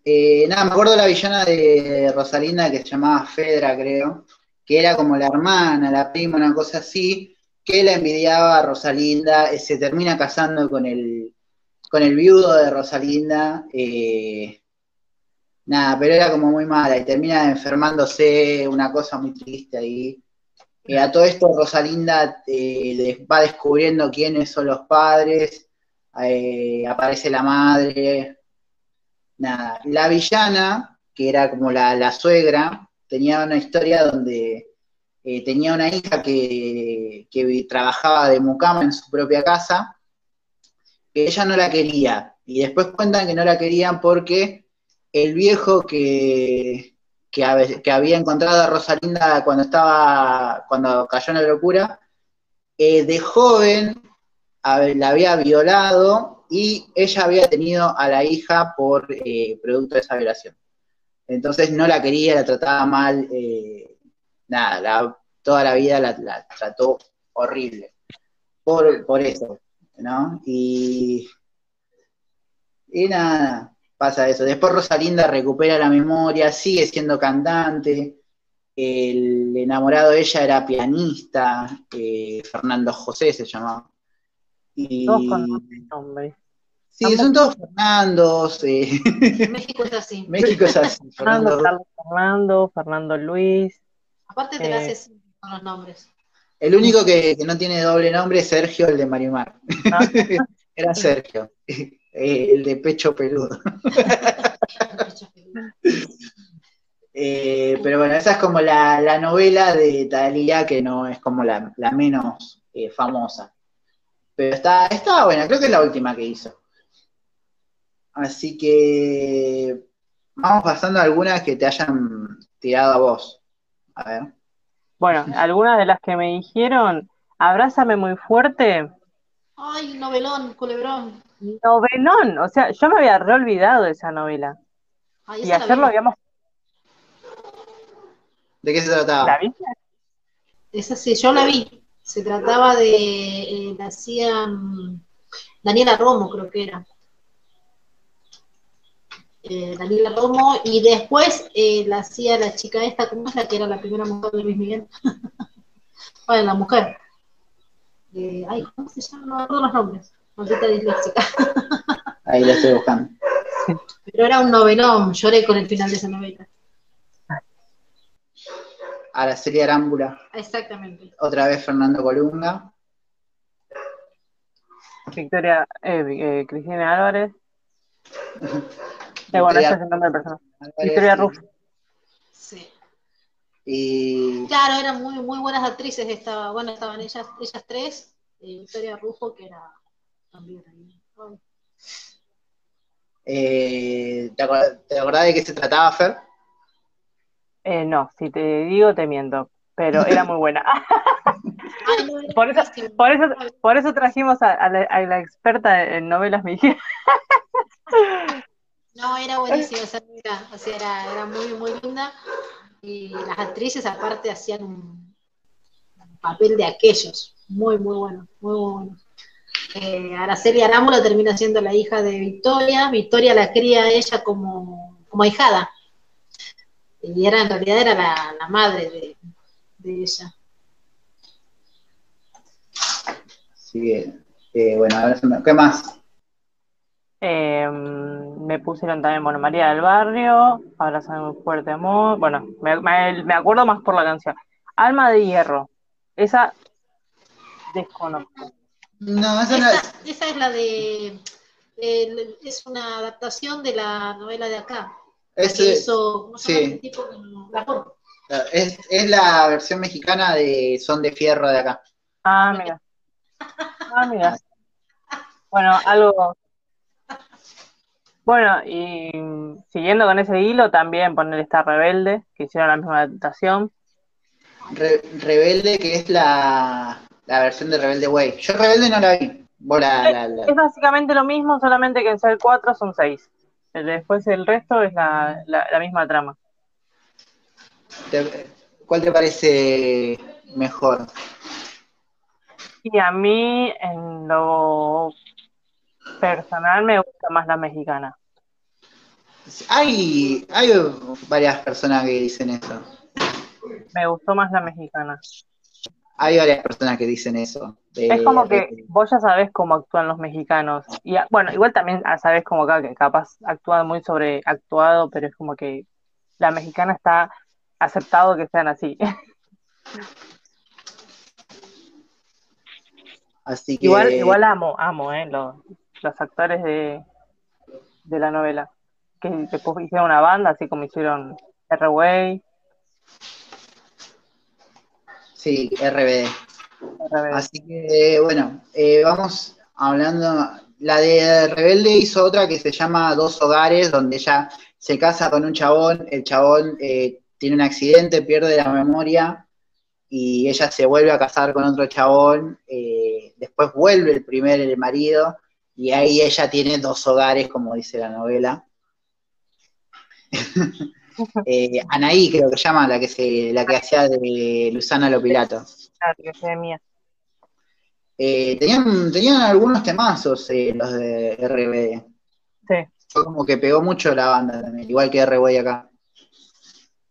eh, nada, me acuerdo de la villana de Rosalinda que se llamaba Fedra, creo, que era como la hermana, la prima, una cosa así, que la envidiaba a Rosalinda, eh, se termina casando con el, con el viudo de Rosalinda, eh, Nada, pero era como muy mala y termina enfermándose, una cosa muy triste ahí. A todo esto Rosalinda va descubriendo quiénes son los padres, aparece la madre. Nada, la villana, que era como la, la suegra, tenía una historia donde eh, tenía una hija que, que trabajaba de mucama en su propia casa, que ella no la quería. Y después cuentan que no la querían porque el viejo que, que, hab- que había encontrado a Rosalinda cuando estaba, cuando cayó en la locura, eh, de joven la había violado y ella había tenido a la hija por eh, producto de esa violación. Entonces no la quería, la trataba mal, eh, nada, toda la vida la, la trató horrible. Por, por eso, ¿no? Y, y nada, pasa eso. Después Rosalinda recupera la memoria, sigue siendo cantante. El enamorado de ella era pianista, eh, Fernando José se llamaba. Y, con nombre. Sí, son todos Fernandos. México es así. México es así. <laughs> Fernando, Fernando- Carlos Fernando, Fernando Luis. Aparte te la Eh. haces con los nombres. El único que, que no tiene doble nombre es Sergio, el de Marimar. Ah. <laughs> Era Sergio, eh, el de pecho peludo. <laughs> Eh, pero bueno, esa es como la, la novela de Thalía, que no es como la, la menos eh, famosa. Pero está, está buena, creo que es la última que hizo. Así que vamos pasando a algunas que te hayan tirado a vos. A ver. Bueno, <laughs> algunas de las que me dijeron, abrázame muy fuerte, Ay, novelón, culebrón. novelón, o sea, yo me había reolvidado de esa novela. Y esa ayer lo habíamos. ¿De qué se trataba? ¿La viste? Esa sí, yo la vi. Se trataba de, eh, la hacía Daniela Romo, creo que era. Eh, Daniela Romo, y después eh, la hacía la chica esta, ¿cómo es la que era la primera mujer de Luis Miguel? <laughs> bueno, la mujer. Eh, ay, ¿cómo se llama? No me acuerdo los nombres. Maldita disléxica. <laughs> Ahí lo estoy buscando. Pero era un novelón, lloré con el final de esa novela. Araceli Arámbula, Exactamente. otra vez Fernando Colunga. Victoria, eh, eh, Cristina Álvarez. Bueno, Victoria ese es el nombre de persona. Victoria Rufo. Sí. Y Claro, eran muy, muy buenas actrices. Estaba, bueno, estaban ellas, ellas tres. Victoria Rufo, que era también ahí. Ay, eh, ¿te, acor- te acordás de qué se trataba, Fer? Eh, no, si te digo, te miento. Pero era muy buena. <laughs> <laughs> Por eso-. Por eso, por eso trajimos a, a la, a la experta en novelas mexicanas. <laughs> No, era buenísima esa novela. O sea, era, era muy, muy linda. Y las actrices, aparte, hacían un, papel de aquellos. Muy, muy bueno. Muy, muy bueno. Eh, Araceli Arámbula termina siendo la hija de Victoria. Victoria la cría a ella como, como ahijada. Y era, en realidad era la, la madre de, de ella. Que, eh, bueno, se me- ¿qué más? Eh, me pusieron también, bueno, María del Barrio, Abrazame fuerte amor. Bueno, me, me- me acuerdo más por la canción. Alma de Hierro. Esa desconozco. No, esa no es. Esa, es la de. el- es una adaptación de la novela de acá. La Es, que hizo, ¿cómo se llama sí. este tipo? La es, es la versión mexicana de Son de Fierro de acá. Ah, mira. Ah, mira. Bueno, algo. Bueno, y siguiendo con ese hilo, también poner esta rebelde, que hicieron la misma adaptación. Re- Rebelde, que es la, la versión de Rebelde Way. Yo Rebelde no la vi. Vos la, la- la- Es básicamente lo mismo, solamente que en ser cuatro son seis. Después el resto es la, misma trama. ¿Cuál te parece mejor? Y a mí, en lo personal, me gusta más la mexicana. Hay, hay varias personas que dicen eso. Me gustó más la mexicana. Hay varias personas que dicen eso. de- Es como que de- vos ya sabés cómo actúan los mexicanos. Y ah, bueno, igual también ah, sabés como acá que capaz actúan muy sobreactuado, pero es como que la mexicana está aceptado que sean así. Así que Igual, igual amo, amo, eh, los actores de, de la novela. Que después hicieron una banda, así como hicieron R-Way, sí, RBD. RBD. Así que bueno, eh, vamos hablando. La de Rebelde hizo otra que se llama Dos Hogares, donde ella se casa con un chabón, el chabón eh, tiene un accidente, pierde la memoria y ella se vuelve a casar con otro chabón, eh, después vuelve el primer el marido y ahí ella tiene dos hogares, como dice la novela. <laughs> Eh, Anaí creo que se llama la que se, la que hacía de Luzana Lopilato. Claro, que sea mía. Eh, tenían, tenían algunos temazos eh, los de RBD. Sí. Fue como que pegó mucho la banda también, igual que RBD acá.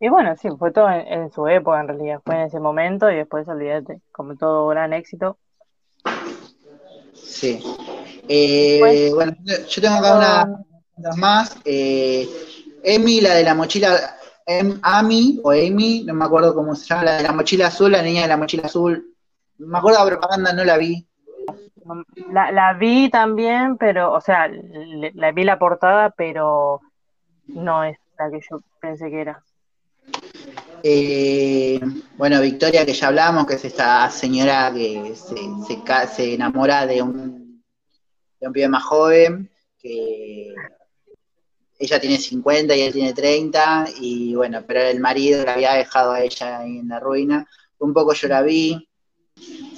Y bueno, sí, fue todo en, en su época en realidad, fue en ese momento y después olvídate, como todo gran éxito. Sí. Eh, Pues- bueno, yo tengo acá una, unas más. Eh, Emi, la de la mochila, Em- Ami o Amy, no me acuerdo cómo se llama, la de la mochila azul, la niña de la mochila azul. Me acuerdo de la propaganda, no la vi. La, la vi también, pero, o sea, le- la vi la portada, pero no es la que yo pensé que era. Eh, bueno, Victoria, que ya hablamos, que es esta señora que se, se se enamora de un, de un pibe más joven, que ella tiene 50 y él tiene 30, y bueno, pero el marido la había dejado a ella ahí en la ruina. Un poco yo la vi.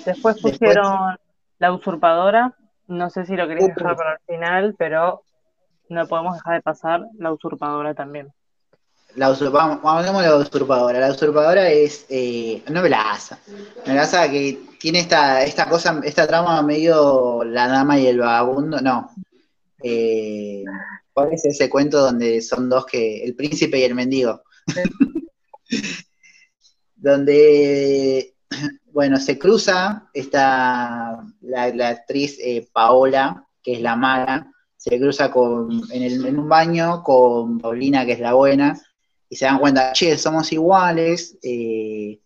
Después Después- pusieron La Usurpadora, no sé si lo querías Uh. dejar para el final, pero no podemos dejar de pasar la usurpadora también. La usurpadora, de la usurpadora. La usurpadora es eh, novelaza. Novelaza que tiene esta, esta cosa, esta trama medio la dama y el vagabundo. No. Eh, ¿Cuál es ese cuento donde son dos que. el príncipe y el mendigo? <laughs> donde, bueno, se cruza esta, la, actriz eh, Paola, que es la mala, se cruza con, en, un baño con Paulina, que es la buena, y se dan cuenta, che, somos iguales, eh,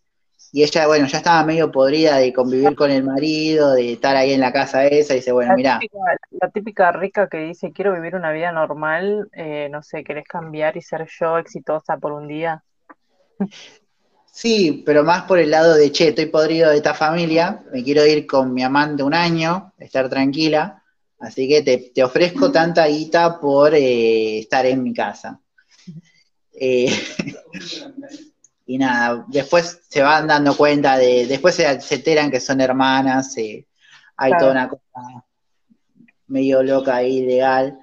y ella, bueno, ya estaba medio podrida de convivir con el marido, de estar ahí en la casa esa, y dice, bueno, mira. La típica rica que dice, quiero vivir una vida normal, eh, no sé, ¿querés cambiar y ser yo exitosa por un día? Sí, pero más por el lado de, che, estoy podrido de esta familia, me quiero ir con mi amante un año, estar tranquila, Así que te, ofrezco tanta guita por eh, estar en mi casa. Eh, <laughs> y nada, después se van dando cuenta de, después se, enteran que son hermanas, eh, hay toda una cosa medio loca ahí, legal.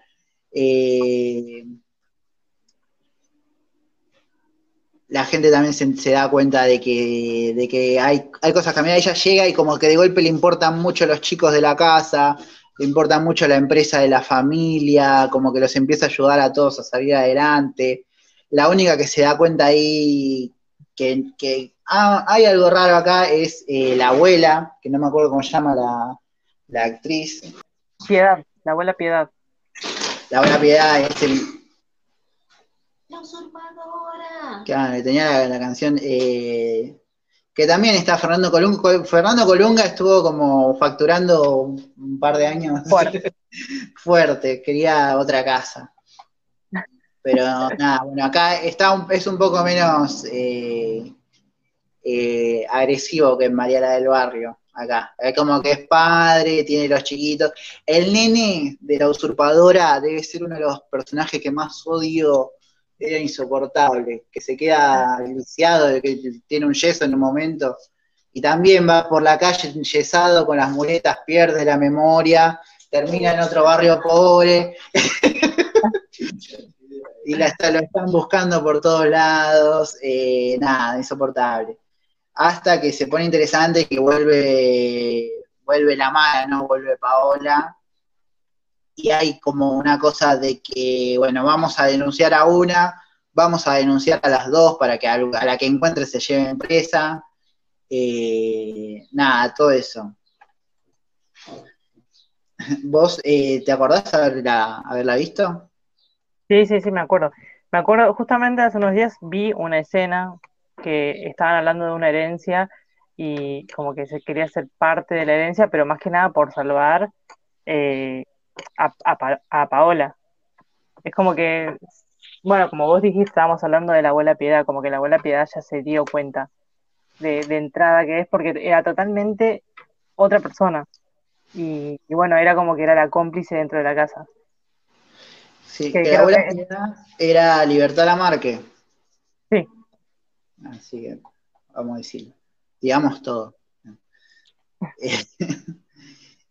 la gente también se, da cuenta de que, de que hay, hay cosas cambiadas. Ella llega y como que de golpe le importan mucho los chicos de la casa, le importa mucho la empresa de la familia, como que los empieza a ayudar a todos a salir adelante. La única que se da cuenta ahí que, ah, hay algo raro acá es eh, la abuela, que no me acuerdo cómo se llama la, actriz. Piedad, la abuela Piedad. La abuela Piedad es el... La usurpadora. Claro, tenía la, canción... Eh, que también está Fernando Colunga. Fernando Colunga estuvo como facturando un par de años fuerte, <laughs> quería otra casa. Pero nada, bueno, acá está es un poco menos eh, eh, agresivo que en Mariana del Barrio, acá. Es como que es padre, tiene los chiquitos. El nene de la usurpadora debe ser uno de los personajes que más odio era insoportable, que se queda lisiado, que tiene un yeso en un momento, y también va por la calle yesado con las muletas, pierde la memoria, termina en otro barrio pobre, <laughs> y la lo están buscando por todos lados, eh, nada, insoportable. Hasta que se pone interesante que vuelve, vuelve la mala, ¿no? Vuelve Paola, y hay como una cosa de que, bueno, vamos a denunciar a una, vamos a denunciar a las dos para que a la que encuentre se lleve presa. Eh, nada, todo eso. ¿Vos eh, te acordás haberla, haberla visto? Sí, sí, sí, me acuerdo. Me acuerdo, justamente hace unos días vi una escena que estaban hablando de una herencia y como que se quería ser parte de la herencia, pero más que nada por salvar eh, a, Paola. Es como que, bueno, como vos dijiste, estábamos hablando de la abuela Piedad, como que la abuela Piedad ya se dio cuenta de, entrada que es, porque era totalmente otra persona. Y, bueno, era como que era la cómplice dentro de la casa. Sí, que, la abuela era Libertad Lamarque. Sí. Así que, vamos a decirlo. Digamos todo. <laughs>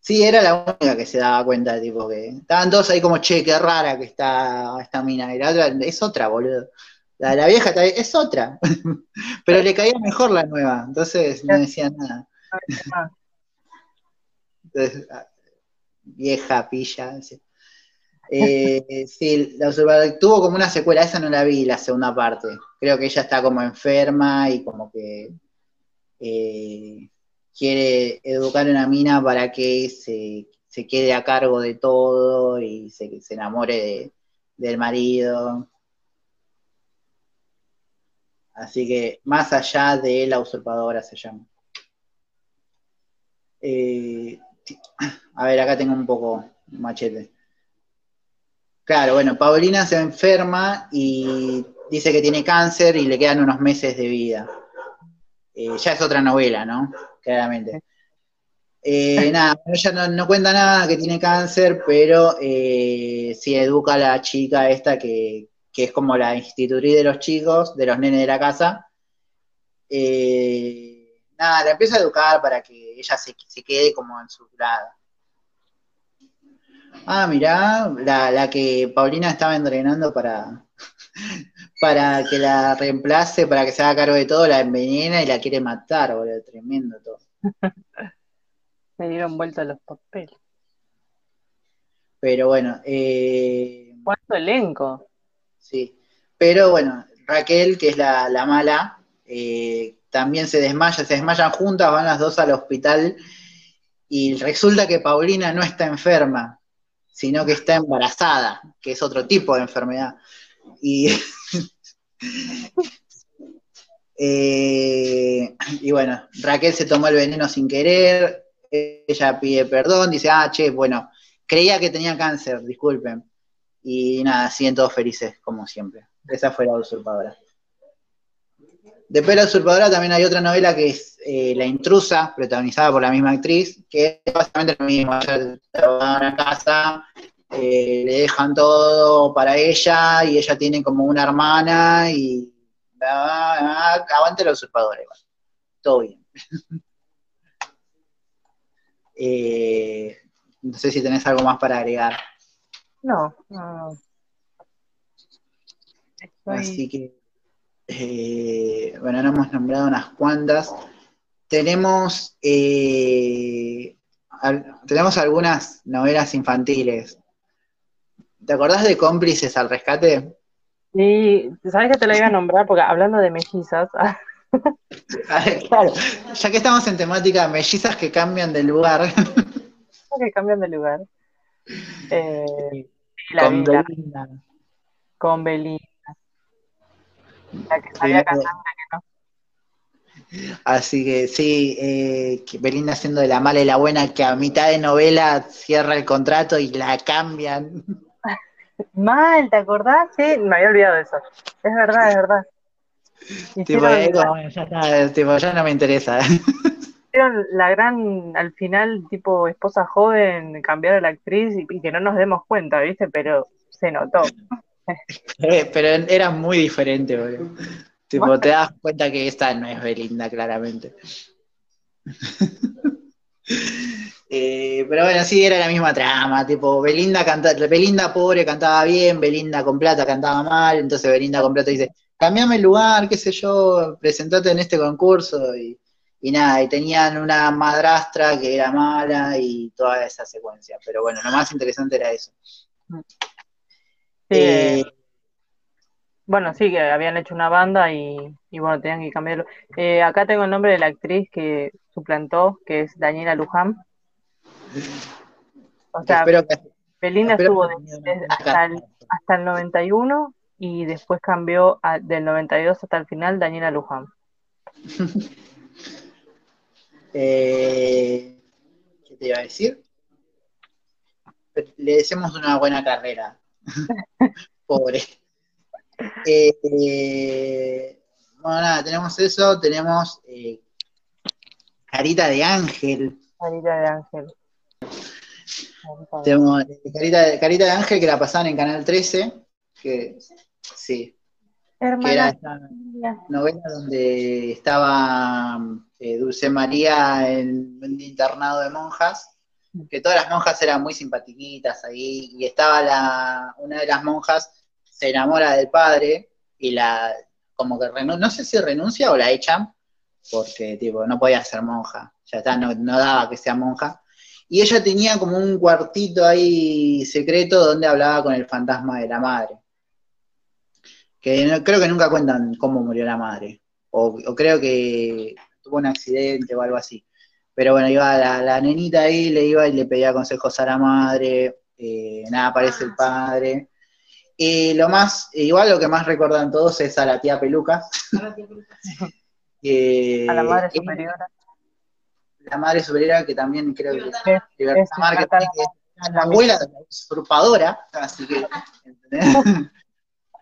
Sí, era la única que se daba cuenta, tipo, que estaban todos ahí como, che, qué rara que está esta mina. Y la otra, es otra, boludo. La, vieja es otra. <laughs> Pero le caía mejor la nueva, entonces no decían nada. <laughs> Entonces, ah, vieja pilla. Sí. Eh, <laughs> sí, la tuvo como una secuela, esa no la vi, la segunda parte. Creo que ella está como enferma y como que eh, quiere educar a una mina para que se, quede a cargo de todo y se, se enamore del marido. Así que más allá de la usurpadora se llama. Eh, a ver, acá tengo un poco machete. Claro, bueno, Paulina se enferma y dice que tiene cáncer y le quedan unos meses de vida. Eh, ya es otra novela, ¿no? Claramente. Eh, nada, <laughs> ella no, cuenta nada que tiene cáncer, pero eh, sí educa a la chica esta que, es como la institutriz de los chicos, de los nenes de la casa. nada, la empieza a educar para que ella se, quede como en su grado. Ah, mirá, la, la que Paulina estaba entrenando para, <laughs> para que la reemplace, para que se haga cargo de todo, la envenena y la quiere matar, boludo, tremendo todo. <laughs> Me dieron vuelta los papeles. Pero bueno, eh, ¿Cuánto elenco? sí. Pero bueno, Raquel, que es la, la mala, eh, también se desmaya, se desmayan juntas, van las dos al hospital y resulta que Paulina no está enferma, sino que está embarazada, que es otro tipo de enfermedad. Y, <laughs> eh, y bueno, Raquel se tomó el veneno sin querer, ella pide perdón, dice, ah, che, bueno, creía que tenía cáncer, disculpen. Y nada, siguen todos felices, como siempre. Esa fue la usurpadora. Después de la usurpadora también hay otra novela que es eh, La intrusa, protagonizada por la misma actriz, que es básicamente lo mismo. Ella va a una casa, eh, le dejan todo para ella y ella tiene como una hermana y ah, ah, aguante la usurpadora igual. Todo bien. <laughs> Eh, no sé si tenés algo más para agregar. No, no, no. Estoy- Así que, eh, bueno, ahora hemos nombrado unas cuantas. Tenemos, eh, al- tenemos algunas novelas infantiles. ¿Te acordás de Cómplices al Rescate? Y sabes que te la iba a nombrar porque hablando de mellizas, <laughs> Claro, ya que estamos en temática mellizas que cambian de lugar, <laughs> que cambian de lugar. Eh, la con Belinda. con Belinda. La que sabía Sí, cantar. Así que sí, eh, que Belinda siendo de la mala y la buena, que a mitad de novela cierra el contrato y la cambian. <laughs> Mal, ¿te acordás? Sí, me había olvidado de eso. Es verdad, es verdad. <laughs> Tipo, eh, como, ya, está, tipo, ya no me interesa. <laughs> hicieron la gran, al final, tipo esposa joven, cambiar a la actriz y, y que no nos demos cuenta, ¿viste? Pero se notó. Eh, Pero era muy diferente, boludo. Tipo, te das cuenta que esta no es Belinda, claramente. <laughs> Eh, pero bueno, sí, era la misma trama, tipo, Belinda canta, Belinda pobre cantaba bien, Belinda con plata cantaba mal, entonces Belinda con plata dice, cambiame el lugar, qué sé yo, presentate en este concurso, y, y nada, y tenían una madrastra que era mala y toda esa secuencia, pero bueno, lo más interesante era eso. Sí, Eh, Bueno, sí, que habían hecho una banda y, y bueno, tenían que cambiarlo. Eh, acá tengo el nombre de la actriz que suplantó, que es Daniela Luján. O sea, que Belinda estuvo que de- tenga una de- buena hasta, el, hasta el 91 y después cambió a- del 92 hasta el final Daniela Luján. <laughs> Eh, ¿qué te iba a decir? Le deseamos una buena carrera. <laughs> Pobre. Eh, eh, bueno, nada, tenemos eso, tenemos eh, Carita de Ángel. Marita de Ángel. Tenemos eh, Carita de, Carita de Ángel que la pasaban en Canal 13, que sí, que era Hermana esta mía. novela donde estaba Dulce María en un internado de monjas, que todas las monjas eran muy simpatiquitas ahí, y estaba la, una de las monjas se enamora del padre y la, como que renu- no sé si renuncia o la echan, porque tipo, no podía ser monja, ya está, no, no daba que sea monja. Y ella tenía como un cuartito ahí secreto donde hablaba con el fantasma de la madre. Que creo que nunca cuentan cómo murió la madre. O, o creo que tuvo un accidente o algo así. Pero bueno, iba la, la nenita ahí, le iba y le pedía consejos a la madre. eh, nada, aparece el padre. Y lo más, igual lo que más recuerdan todos es a la tía Peluca. que <laughs> A la madre superiora. La madre superiora que también creo que Es- Libertad es Mar, que Libertad tiene que es la abuela de la usurpadora, así que, <laughs> ¿entendés? <laughs>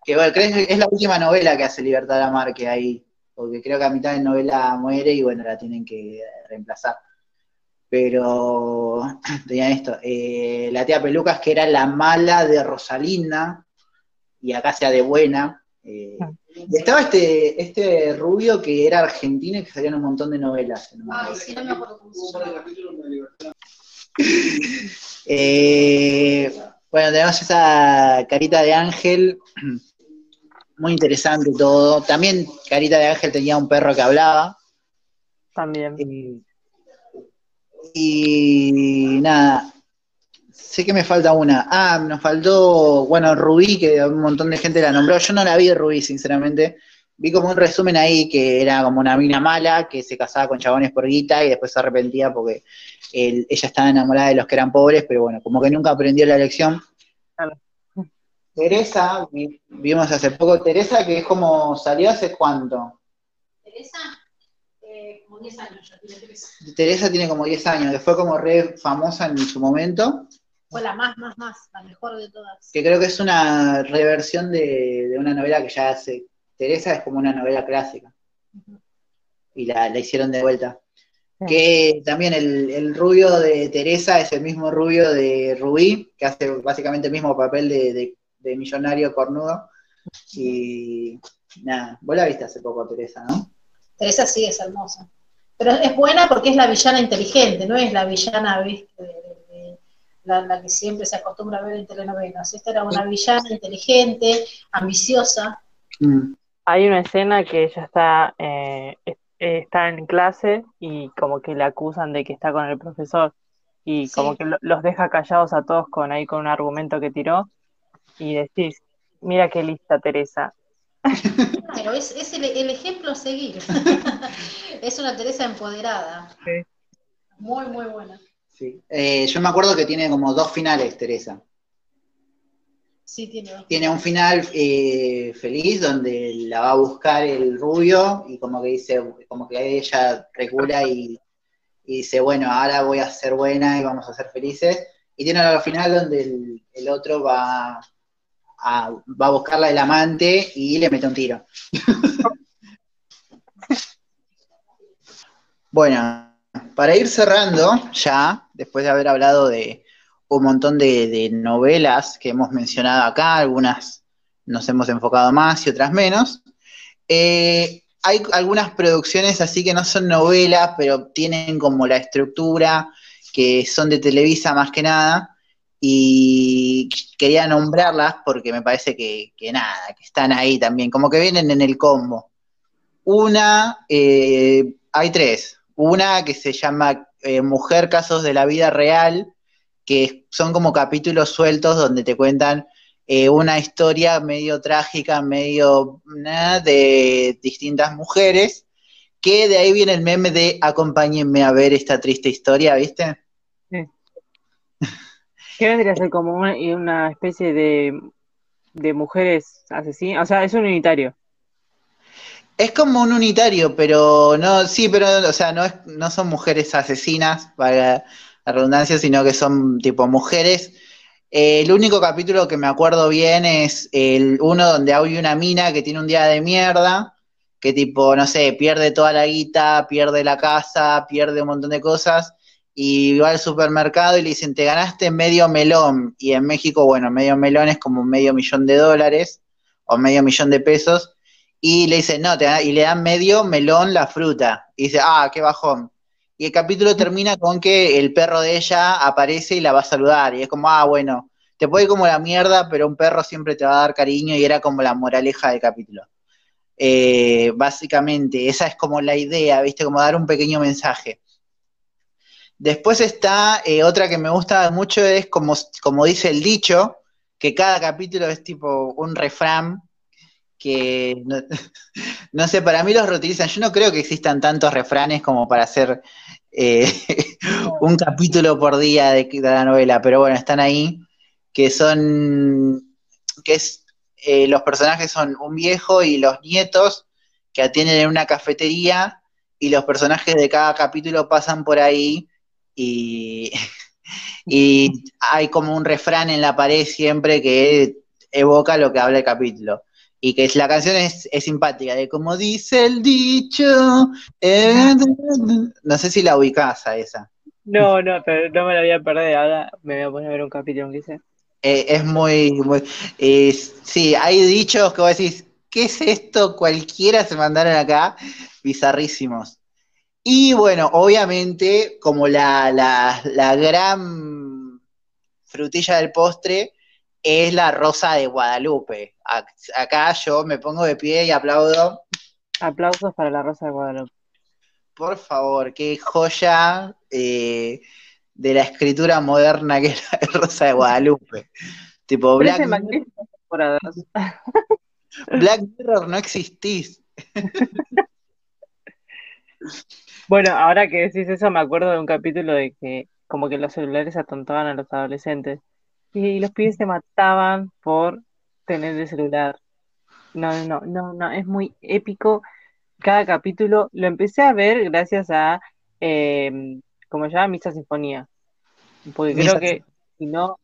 que bueno, creo que es la última novela que hace Libertad Lamar que hay, porque creo que a mitad de novela muere y bueno, la tienen que reemplazar. Pero <clears throat> tenían esto, eh, la tía Pelucas que era la mala de Rosalinda, y acá sea de buena. eh, y estaba este, este rubio que era argentino y que salía en un montón de novelas. no. Ay, sí, no me acuerdo cómo se llama. <laughs> Eh, bueno, tenemos esa carita de ángel, <clears throat> muy interesante todo. También carita de ángel tenía un perro que hablaba. También. Y, y nada, sé que me falta una. Ah, nos faltó, bueno, Rubí, que un montón de gente la nombró. Yo no la vi Rubí, sinceramente. Vi como un resumen ahí que era como una mina mala que se casaba con chabones por guita y después se arrepentía porque él- ella estaba enamorada de los que eran pobres, pero bueno, como que nunca aprendió la lección. Claro. Teresa, vi- vimos hace poco Teresa, que es como salió hace cuánto. Teresa, eh, como 10 años ya tiene Teresa. Teresa tiene como 10 años, que fue como re famosa en su momento, Fue la más, más, más, la mejor de todas. que creo que es una reversión de, de una novela que ya hace. Teresa es como una novela clásica, y la, la hicieron de vuelta. Que también el, el rubio de Teresa es el mismo rubio de Rubí, que hace básicamente el mismo papel de, de- de millonario cornudo. Y nada, vos la viste hace poco, Teresa, ¿no? Teresa sí es hermosa. Pero es buena porque es la villana inteligente, no es la villana ¿viste? de- de- la, la que siempre se acostumbra a ver en telenovelas. Esta era una villana inteligente, ambiciosa. Mm. Hay una escena que ella está, eh, es- está en clase y como que le acusan de que está con el profesor y Sí. como que lo- los deja callados a todos con ahí con un argumento que tiró y decís, mira qué lista Teresa. Claro, es, es el, el ejemplo a seguir. <laughs> es una Teresa empoderada. Sí. Muy, muy buena. Sí. Eh, yo me acuerdo que tiene como dos finales, Teresa. Sí, tiene dos. Tiene un final eh, feliz donde la va a buscar el rubio y como que dice, como que ella recula y, y dice, bueno, ahora voy a ser buena y vamos a ser felices. Y tiene otro final donde el, otro va a, va a buscarla el amante y le mete un tiro. <laughs> bueno, para ir cerrando ya, después de haber hablado de un montón de, de novelas que hemos mencionado acá, algunas nos hemos enfocado más y otras menos. Eh, hay algunas producciones así que no son novelas, pero tienen como la estructura, que son de Televisa más que nada, y quería nombrarlas porque me parece que, nada, que están ahí también, como que vienen en el combo. Una, eh, hay tres. Una que se llama eh, Mujer Casos de la Vida Real, que son como capítulos sueltos donde te cuentan eh, una historia medio trágica, medio nah, de distintas mujeres, que de ahí viene el meme de acompáñenme a ver esta triste historia, ¿viste? ¿Qué vendría a ser como una especie de, de mujeres asesinas? O sea, es un unitario. Es como un unitario, pero no, sí, pero, o sea, no, es, no son mujeres asesinas, para la redundancia, sino que son tipo mujeres. Eh, el único capítulo que me acuerdo bien es el uno donde hay una mina que tiene un día de mierda, que tipo, no sé, pierde toda la guita, pierde la casa, pierde un montón de cosas, y va al supermercado y le dicen, te ganaste medio melón, y en México, bueno, medio melón es como medio millón de dólares, o medio millón de pesos, y le dicen, no, te y le dan medio melón la fruta, y dice, ah, qué bajón. Y el capítulo termina con que el perro de ella aparece y la va a saludar. Y es como, ah, bueno, te puede ir como la mierda, pero un perro siempre te va a dar cariño y era como la moraleja del capítulo. Eh, básicamente, esa es como la idea, ¿viste? Como dar un pequeño mensaje. Después está eh, otra que me gusta mucho, es como, como dice el dicho, que cada capítulo es tipo un refrán que no, <laughs> sé, para mí los reutilizan. Yo no creo que existan tantos refranes como para hacer eh, <laughs> un capítulo por día de, de la novela, pero bueno, están ahí, que son, que es, eh, los personajes son un viejo y los nietos que atienden en una cafetería y los personajes de cada capítulo pasan por ahí y, <laughs> y hay como un refrán en la pared siempre que evoca lo que habla el capítulo. Y que la canción es, es simpática, de como dice el dicho. eh, no sé si la ubicás a esa. No, no, pero no me la voy a perder. Ahora me voy a poner a ver un capítulo, aunque sea. Eh, es muy. muy eh, sí, hay dichos que vos decís, ¿qué es esto? Cualquiera se mandaron acá, bizarrísimos. Y bueno, obviamente, como la, la, la gran frutilla del postre es la rosa de Guadalupe. Acá yo me pongo de pie y aplaudo. Aplausos para la rosa de Guadalupe. Por favor, qué joya eh, de la escritura moderna que es la rosa de Guadalupe. tipo, Black Mirror, Black Mirror no existís. <laughs> bueno, ahora que decís eso, me acuerdo de un capítulo de que como que los celulares atontaban a los adolescentes y los pibes se mataban por tener el celular. No, no, no, no, es muy épico. Cada capítulo lo empecé a ver gracias a, eh, ¿cómo se llama? Misa Sinfonía. Porque creo que si no...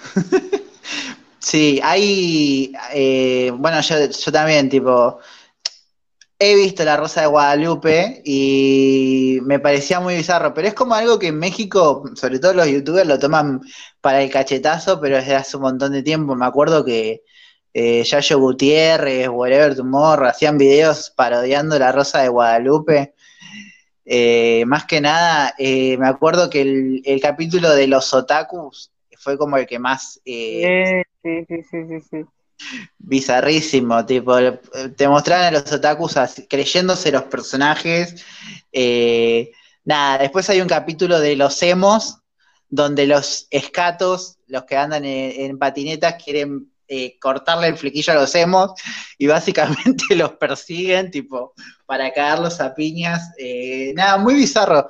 <laughs> sí, hay, eh, bueno, yo, yo también, tipo, he visto La Rosa de Guadalupe y me parecía muy bizarro, pero es como algo que en México, sobre todo los youtubers, lo toman para el cachetazo, pero desde hace un montón de tiempo. Me acuerdo que eh, Yayo Gutiérrez, Whatever Tomorrow, hacían videos parodiando La Rosa de Guadalupe. Eh, más que nada, eh, me acuerdo que el, capítulo de los otakus fue como el que más... Eh, sí, sí, sí, sí, sí bizarrísimo, tipo, te mostraban a los otakus creyéndose los personajes. Nada, después hay un capítulo de los emos, donde los escatos, los que andan en, patinetas, quieren eh, cortarle el flequillo a los emos y básicamente <laughs> los persiguen, tipo, para cagarlos a piñas. Eh, nada, muy bizarro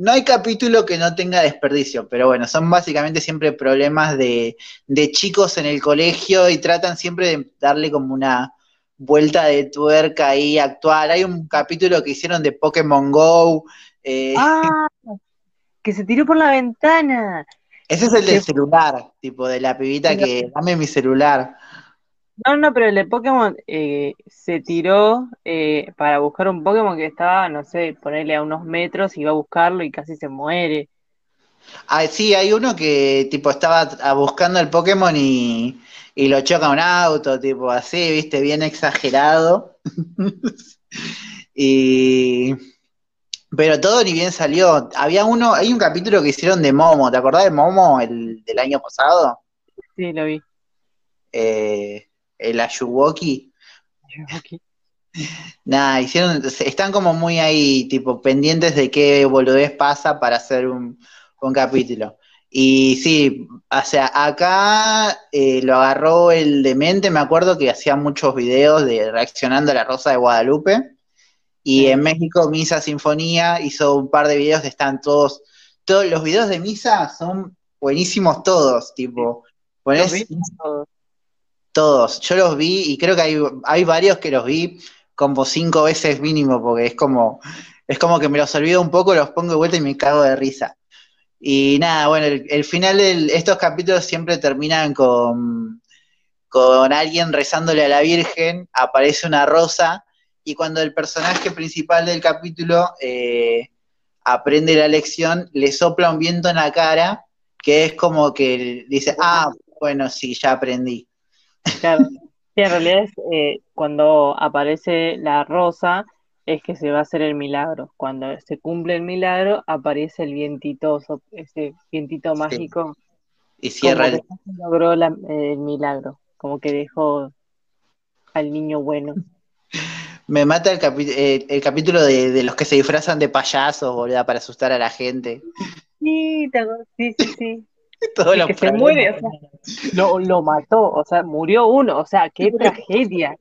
no hay capítulo que no tenga desperdicio, pero bueno, son básicamente siempre problemas de, chicos en el colegio y tratan siempre de darle como una vuelta de tuerca ahí actual. Hay un capítulo que hicieron de Pokémon Go. Eh, ah, <laughs> que se tiró por la ventana. Ese es el del celular, tipo de la pibita que dame mi celular. No, no, pero el de Pokémon eh, se tiró eh, para buscar un Pokémon que estaba, no sé, ponerle a unos metros, y iba a buscarlo y casi se muere. Ah, sí, hay uno que tipo estaba buscando el Pokémon y, y lo choca un auto, tipo así, viste, bien exagerado. <laughs> y pero todo ni bien salió. Había uno, hay un capítulo que hicieron de Momo, ¿te acordás de Momo el del año pasado? Sí, lo vi. Eh, el Ayuwoki. <laughs> Nada, hicieron, están como muy ahí, tipo, pendientes de qué boludez pasa para hacer un, capítulo. Y sí, o sea, acá eh, lo agarró el demente, me acuerdo que hacía muchos videos de reaccionando a la Rosa de Guadalupe. Y en México, Misa Sinfonía hizo un par de videos, están todos, todos los videos de Misa son buenísimos todos, tipo, todos. Yo los vi y creo que hay, hay varios que los vi como cinco veces mínimo, porque es como, es como que me los olvido un poco, los pongo de vuelta y me cago de risa. Y nada, bueno, el, final de estos capítulos siempre terminan con, con alguien rezándole a la Virgen, aparece una rosa, y cuando el personaje principal del capítulo eh, aprende la lección, le sopla un viento en la cara, que es como que dice, ah, bueno, sí, ya aprendí. Claro, en realidad es eh, cuando aparece la rosa, es que se va a hacer el milagro. Cuando se cumple el milagro, aparece el vientito, ese vientito mágico. Y cierra el... logró el milagro, como que dejó al niño bueno. Me mata el, eh, el capítulo de, los que se disfrazan de payasos, boludo, para asustar a la gente. Sí, sí, sí, sí. <laughs> que se muere, o sea, lo, lo, mató, o sea, murió uno, o sea, qué tragedia.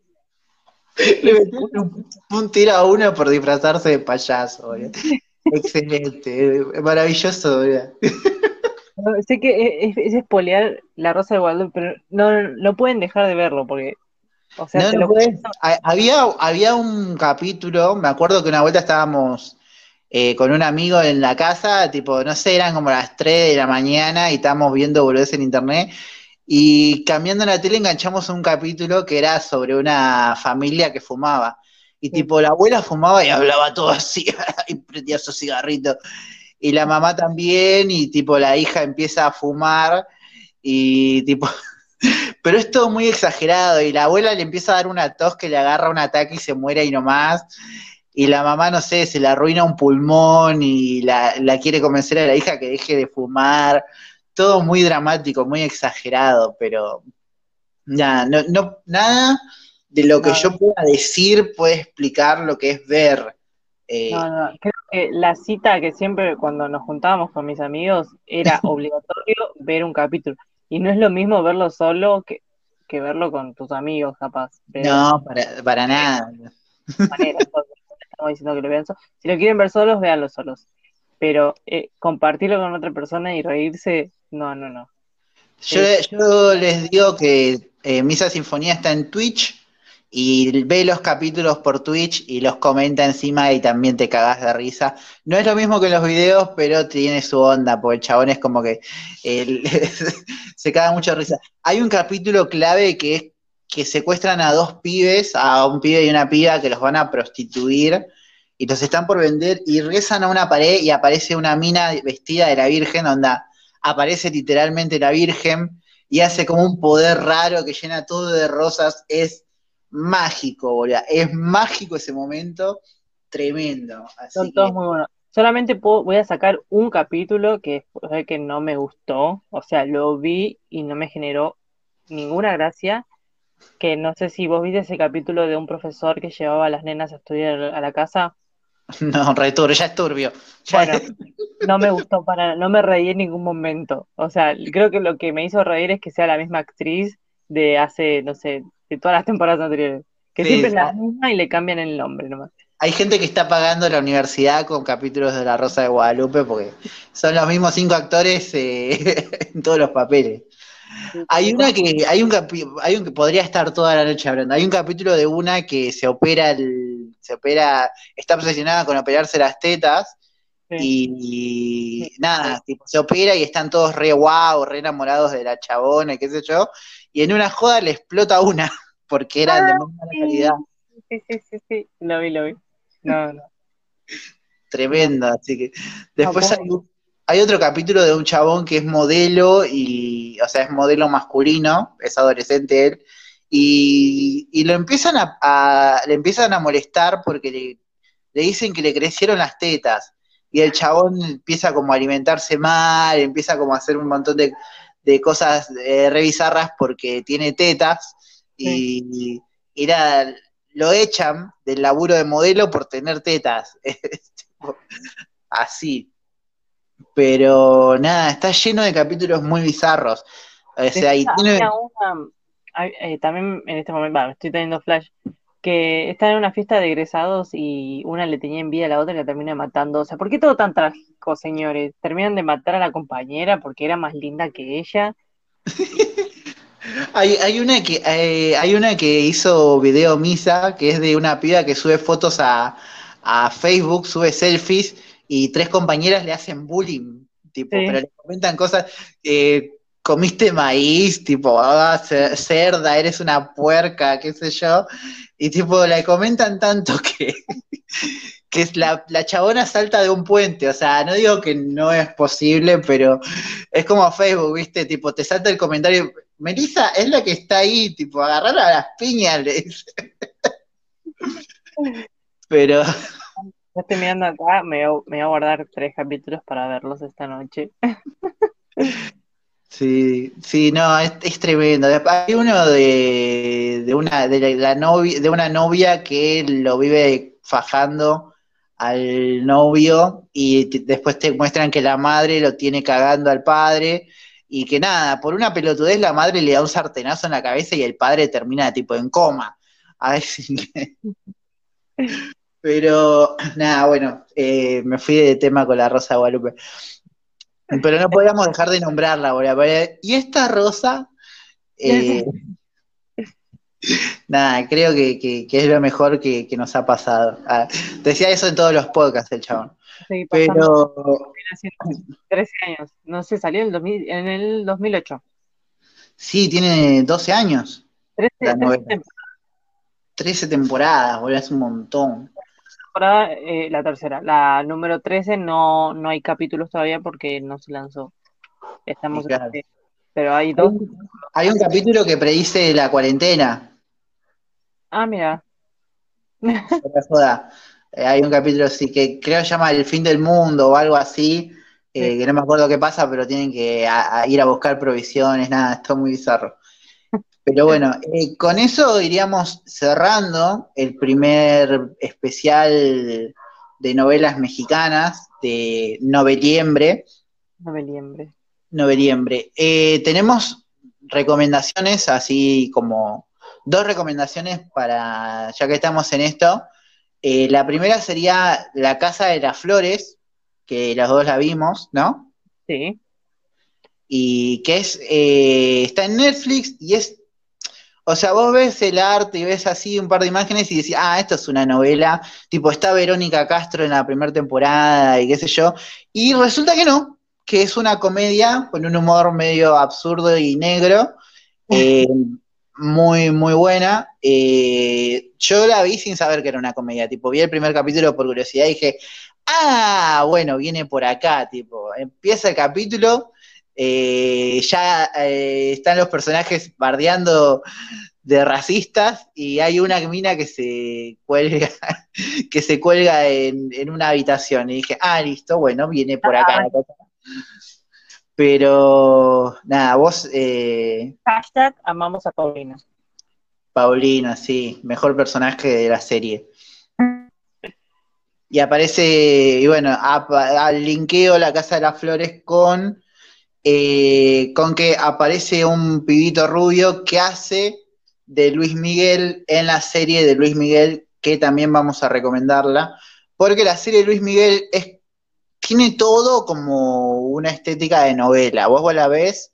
Le un, un tiro a uno por disfrazarse de payaso, <laughs> Excelente, maravilloso, Sé que es, es espolear la Rosa de Guadalupe, pero no, no pueden dejar de verlo porque o sea, no, había, había un capítulo, me acuerdo que una vuelta estábamos eh, con un amigo en la casa, tipo, no sé, eran como las 3 de la mañana y estábamos viendo boludeces en internet. Y cambiando la tele enganchamos un capítulo que era sobre una familia que fumaba. Y tipo, la abuela fumaba y hablaba todo así, <laughs> y prendía su cigarrito. Y la mamá también, y tipo, la hija empieza a fumar, y tipo, pero es todo muy exagerado, y la abuela le empieza a dar una tos que le agarra un ataque y se muere ahí nomás y la mamá, no sé, se le arruina un pulmón y la, quiere convencer a la hija que deje de fumar. todo muy dramático, muy exagerado, pero nada, no, no, nada de lo que No. yo pueda decir puede explicar lo que es ver. eh, No, no, creo que la cita que siempre cuando nos juntábamos con mis amigos era <laughs> obligatorio ver un capítulo. Y no es lo mismo verlo solo que, que verlo con tus amigos, capaz. Pero no, para, para nada. de manera, <laughs> estamos diciendo que lo vean solos. Si lo quieren ver solos, véanlo solos. Pero eh, compartirlo con otra persona y reírse, no, no, no. Yo, yo les digo que eh, Misa Sinfonía está en Twitch y ve los capítulos por Twitch y los comenta encima y también te cagás de risa. No es lo mismo que los videos, pero tiene su onda, porque el chabón es como que <laughs> se caga mucho risa. Hay un capítulo clave que es que secuestran a dos pibes, a un pibe y una piba que los van a prostituir y los están por vender y rezan a una pared y aparece una mina vestida de la Virgen, onda, aparece literalmente la Virgen y hace como un poder raro que llena todo de rosas. Es mágico, boludo. Es mágico ese momento, tremendo. Así Son que, todos muy buenos. Solamente puedo- voy a sacar un capítulo que fue que no me gustó. O sea, lo vi y no me generó ninguna gracia. Que no sé si vos viste ese capítulo de un profesor que llevaba a las nenas a estudiar a la casa. <laughs> no, returbio, ya es turbio. Ya- Bueno, <laughs> no me gustó para, no me reí en ningún momento. O sea, creo que lo que me hizo reír es que sea la misma actriz de hace, no sé, de todas las temporadas anteriores. Que Sí, siempre es la misma y le cambian el nombre nomás. Hay gente que está pagando la universidad con capítulos de La Rosa de Guadalupe porque son los mismos cinco actores eh, <laughs> en todos los papeles. Hay una que, hay un hay un que podría estar toda la noche hablando. Hay un capítulo de una que se opera el, se opera, está obsesionada con operarse las tetas Sí. y, nada, tipo, se opera y están todos re guau, re enamorados de la chabona y qué sé yo, y en una joda le explota una, <laughs> porque eran de muy mala calidad, Sí, sí, sí, sí, lo vi, lo vi. No, no. tremendo, así que después hay, hay otro capítulo de un chabón que es modelo y, o sea, es modelo masculino, es adolescente él, y, y lo empiezan a, a- le empiezan a molestar porque le, le dicen que le crecieron las tetas, y el chabón empieza como a alimentarse mal, empieza como a hacer un montón de, de cosas eh, re bizarras porque tiene tetas, y, y nada, lo echan del laburo de modelo por tener tetas. <laughs> Así. Pero nada, está lleno de capítulos muy bizarros. O sea, y Después tiene. había una- hay- eh, también en este momento, estoy teniendo flash, que están en una fiesta de egresados y una le tenía envidia a la otra y la termina matando. O sea, ¿por qué todo tan trágico, señores? Terminan de matar a la compañera porque era más linda que ella. <laughs> Hay, hay una que eh, hay una que hizo video misa, que es de una piba que sube fotos a, a Facebook, sube selfies, y tres compañeras le hacen bullying, tipo, Sí. pero le comentan cosas, eh, comiste maíz, tipo, ah, ce- cerda, eres una puerca, qué sé yo, y tipo, le comentan tanto <laughs> que, que es la, la chabona salta de un puente, o sea, no digo que no es posible, pero es como Facebook, ¿viste? Tipo, te salta el comentario, Melissa es la que está ahí, tipo, agarrarla a las piñas, le dice. <laughs> Pero, <laughs> Yo estoy mirando acá, me voy, me voy a guardar tres capítulos para verlos esta noche. Sí, sí, no, es, es tremendo. Hay uno de, de una, de la novia, de una novia que lo vive fajando al novio y después te muestran que la madre lo tiene cagando al padre y que nada, por una pelotudez la madre le da un sartenazo en la cabeza y el padre termina tipo en coma. A <laughs> si- <laughs> Pero nada, bueno, eh, me fui de tema con la Rosa Guadalupe. Pero no podíamos dejar de nombrarla, boludo. porque- Y esta Rosa, eh, nada, creo que, que- que es lo mejor que, que nos ha pasado. Ah, decía eso en todos los podcasts el chabón. Pasando, Pero viene haciendo 13 años. No sé, salió en el, 2000 en el 2008. sí, tiene 12 años, 13, La 13 novela. temporadas. 13 temporadas, boludo, es un montón. Temporada, eh, la tercera. La número 13 no, no hay capítulos todavía porque no se lanzó. Estamos claro. en- pero hay dos. Hay un capítulo que predice la cuarentena. Ah, mira. Eh, hay un capítulo así que creo llama El fin del mundo o algo así, eh, que no me acuerdo qué pasa, pero tienen que ir a buscar provisiones, nada, está muy bizarro. Pero bueno, eh, con eso iríamos cerrando el primer especial de novelas mexicanas de Noveliembre. Noveliembre. Noveliembre. Eh, tenemos recomendaciones, así como dos recomendaciones para, ya que estamos en esto. Eh, la primera sería La Casa de las Flores, que las dos la vimos, ¿no? Sí. Y que es, está en Netflix y es o sea, vos ves el arte y ves así un par de imágenes y decís, ah, esto es una novela, tipo, está Verónica Castro en la primera temporada y qué sé yo, y resulta que no, que es una comedia con un humor medio absurdo y negro, <laughs> eh, muy, muy buena. Eh, yo la vi sin saber que era una comedia, tipo, vi el primer capítulo por curiosidad y dije, ah, bueno, viene por acá, tipo, empieza el capítulo eh, ya eh, están los personajes bardeando de racistas y hay una mina que se cuelga, <laughs> que se cuelga en, una habitación. Y dije, ah, listo, bueno, viene por acá. Pero nada, vos. Eh, Hashtag amamos a Paulina. Paulina, sí, mejor personaje de la serie. Y aparece, y bueno, al linkeo La Casa de las Flores con eh, con que aparece un pibito rubio que hace de Luis Miguel en la serie de Luis Miguel, que también vamos a recomendarla, porque la serie de Luis Miguel es, tiene todo como una estética de novela. Vos, la ves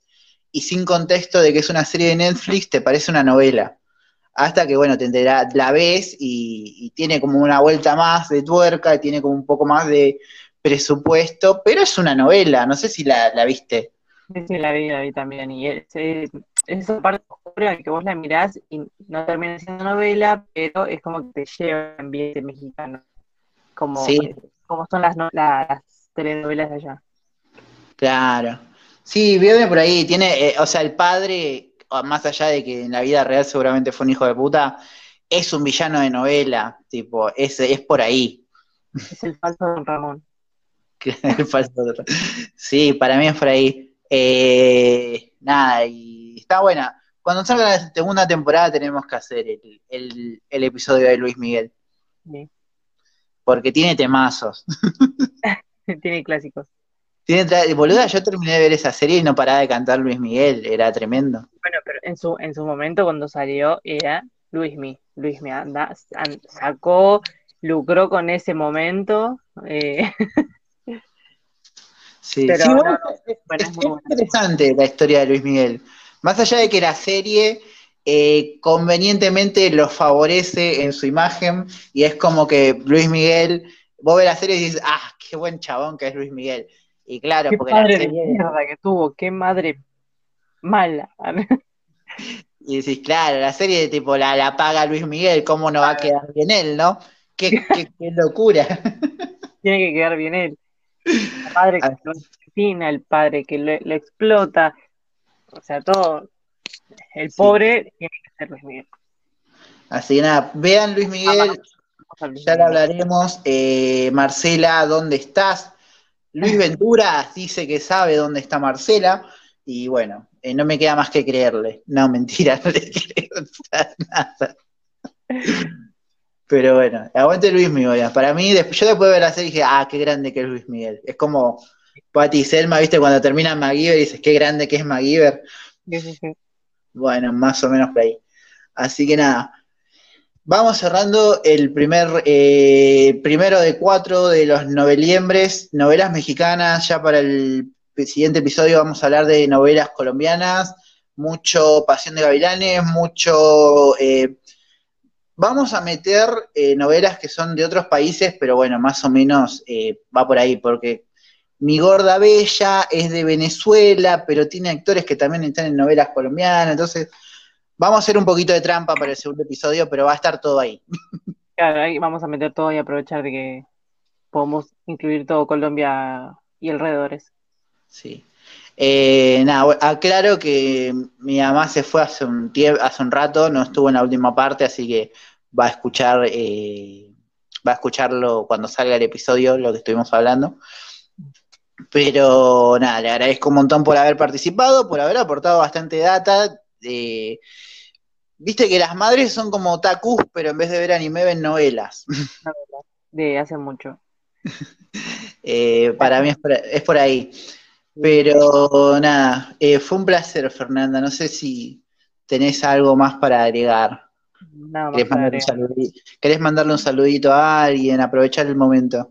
y sin contexto de que es una serie de Netflix, te parece una novela. Hasta que, bueno, te la ves y, tiene como una vuelta más de tuerca, tiene como un poco más de presupuesto, pero es una novela, no sé si la viste. Sí, la vi, la vi también. Y es, esa parte oscura que vos la mirás y no termina siendo novela, pero es como que te lleva al ambiente mexicano. Como, como son las, las telenovelas de allá. Claro. Sí, viene por ahí. Tiene, eh, o sea, el padre, más allá de que en la vida real seguramente fue un hijo de puta, es un villano de novela. Tipo, es, es por ahí. Es el falso Don Ramón. <laughs> el falso Sí, para mí es por ahí. Eh, nada, y está buena. Cuando salga la segunda temporada tenemos que hacer el, episodio de Luis Miguel. Porque tiene temazos. <laughs> tiene clásicos. Tiene boluda, yo terminé de ver esa serie y no paraba de cantar Luis Miguel, era tremendo. Bueno, pero en su, en su momento cuando salió era Luis Mi, Luis Mi anda, sacó, lucró con ese momento. Eh, <laughs> Sí, es, interesante la historia de Luis Miguel. Más allá de que la serie eh, convenientemente lo favorece en su imagen y es como que Luis Miguel, vos ves la serie y dices, ah, qué buen chabón que es Luis Miguel. Y claro, qué porque madre de mierda que tuvo, qué madre mala. y decís, claro, la serie tipo la, la paga Luis Miguel, ¿cómo no va a quedar bien él, no? Qué, qué, qué locura. <laughs> Tiene que quedar bien él. El padre que lo asesina, el padre que lo, explota, o sea, todo. El pobre tiene que ser Luis Miguel. Así que nada, vean Luis Miguel, ya lo hablaremos. Eh, Marcela, ¿dónde estás? Luis <laughs> Ventura dice que sabe dónde está Marcela, y bueno, eh, no me queda más que creerle. No, mentira, <laughs> no le creo nada. Pero bueno, aguante Luis Miguel. Para mí, yo después de ver la serie dije, ah, qué grande que es Luis Miguel. Es como Pati Selma, ¿viste? Cuando termina MacGyver y dices, qué grande que es MacGyver. Bueno, más o menos por ahí. Así que nada. Vamos cerrando el primer, eh, primero de cuatro de los noveliembres, novelas mexicanas. Ya para el siguiente episodio vamos a hablar de novelas colombianas, mucho Pasión de Gavilanes, mucho eh, Vamos a meter eh, novelas que son de otros países, pero bueno, más o menos eh, va por ahí, porque Mi Gorda Bella es de Venezuela, pero tiene actores que también están en novelas colombianas, entonces vamos a hacer un poquito de trampa para el segundo episodio, pero va a estar todo ahí. <laughs> Claro, ahí vamos a meter todo y aprovechar de que podemos incluir todo Colombia y alrededores. Sí. Eh, nada, aclaro que mi mamá se fue hace un tiempo, hace un rato, no estuvo en la última parte, así que va a escuchar, eh, va a escucharlo cuando salga el episodio, lo que estuvimos hablando. Pero nada, le agradezco un montón por haber participado, por haber aportado bastante data. eh, Viste que las madres son como takus, pero en vez de ver anime ven novelas. <laughs> De hace mucho. Eh, para mí es por, es por ahí. Pero nada, eh, fue un placer, Fernanda. No sé si tenés algo más para agregar. Nada ¿Querés para mandarle, un agregar. saludi- querés mandarle un saludito a alguien? Aprovechar el momento.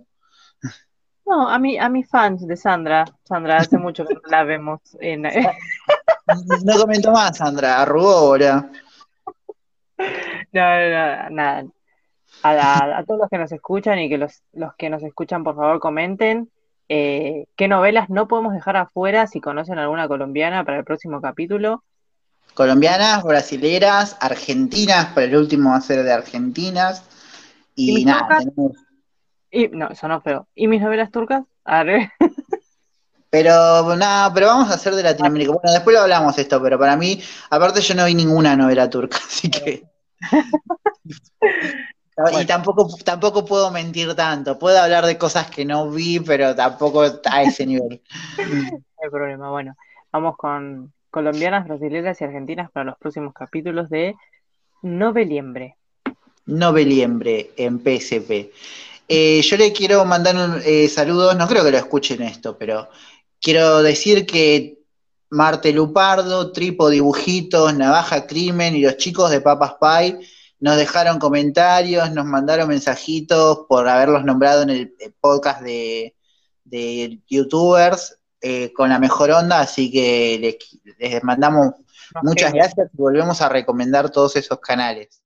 No, a mí, a mis fans de Sandra. Sandra, hace mucho que no la vemos en, No comento más, Sandra. Arrugó, boludo. No, no, no, nada. A, la- a todos los que nos escuchan y que los, los que nos escuchan, por favor, comenten eh, qué novelas no podemos dejar afuera si conocen alguna colombiana para el próximo capítulo. Colombianas, brasileras, argentinas, para el último va a ser de argentinas. ¿Y nada, tenemos- Y no, eso no, pero ¿y mis novelas turcas? Arre. <laughs> Pero nada, pero vamos a hacer de Latinoamérica. Bueno, después lo hablamos esto, pero para mí, aparte yo no vi ninguna novela turca, <laughs> así que. <laughs> Y tampoco, tampoco puedo mentir tanto. Puedo hablar de cosas que no vi, pero tampoco a ese nivel. <laughs> No hay problema. Bueno, vamos con colombianas, brasileñas y argentinas para los próximos capítulos de Noveliembre. Noveliembre en PSP. Eh, yo le quiero mandar un, eh, saludos, no creo que lo escuchen esto, pero quiero decir que Marte Lupardo, Tripo Dibujitos, Navaja Crimen y los chicos de Papas Pie nos dejaron comentarios, nos mandaron mensajitos por haberlos nombrado en el eh, podcast de, de youtubers eh, con la mejor onda, así que les, les mandamos muchas gracias y volvemos a recomendar todos esos canales.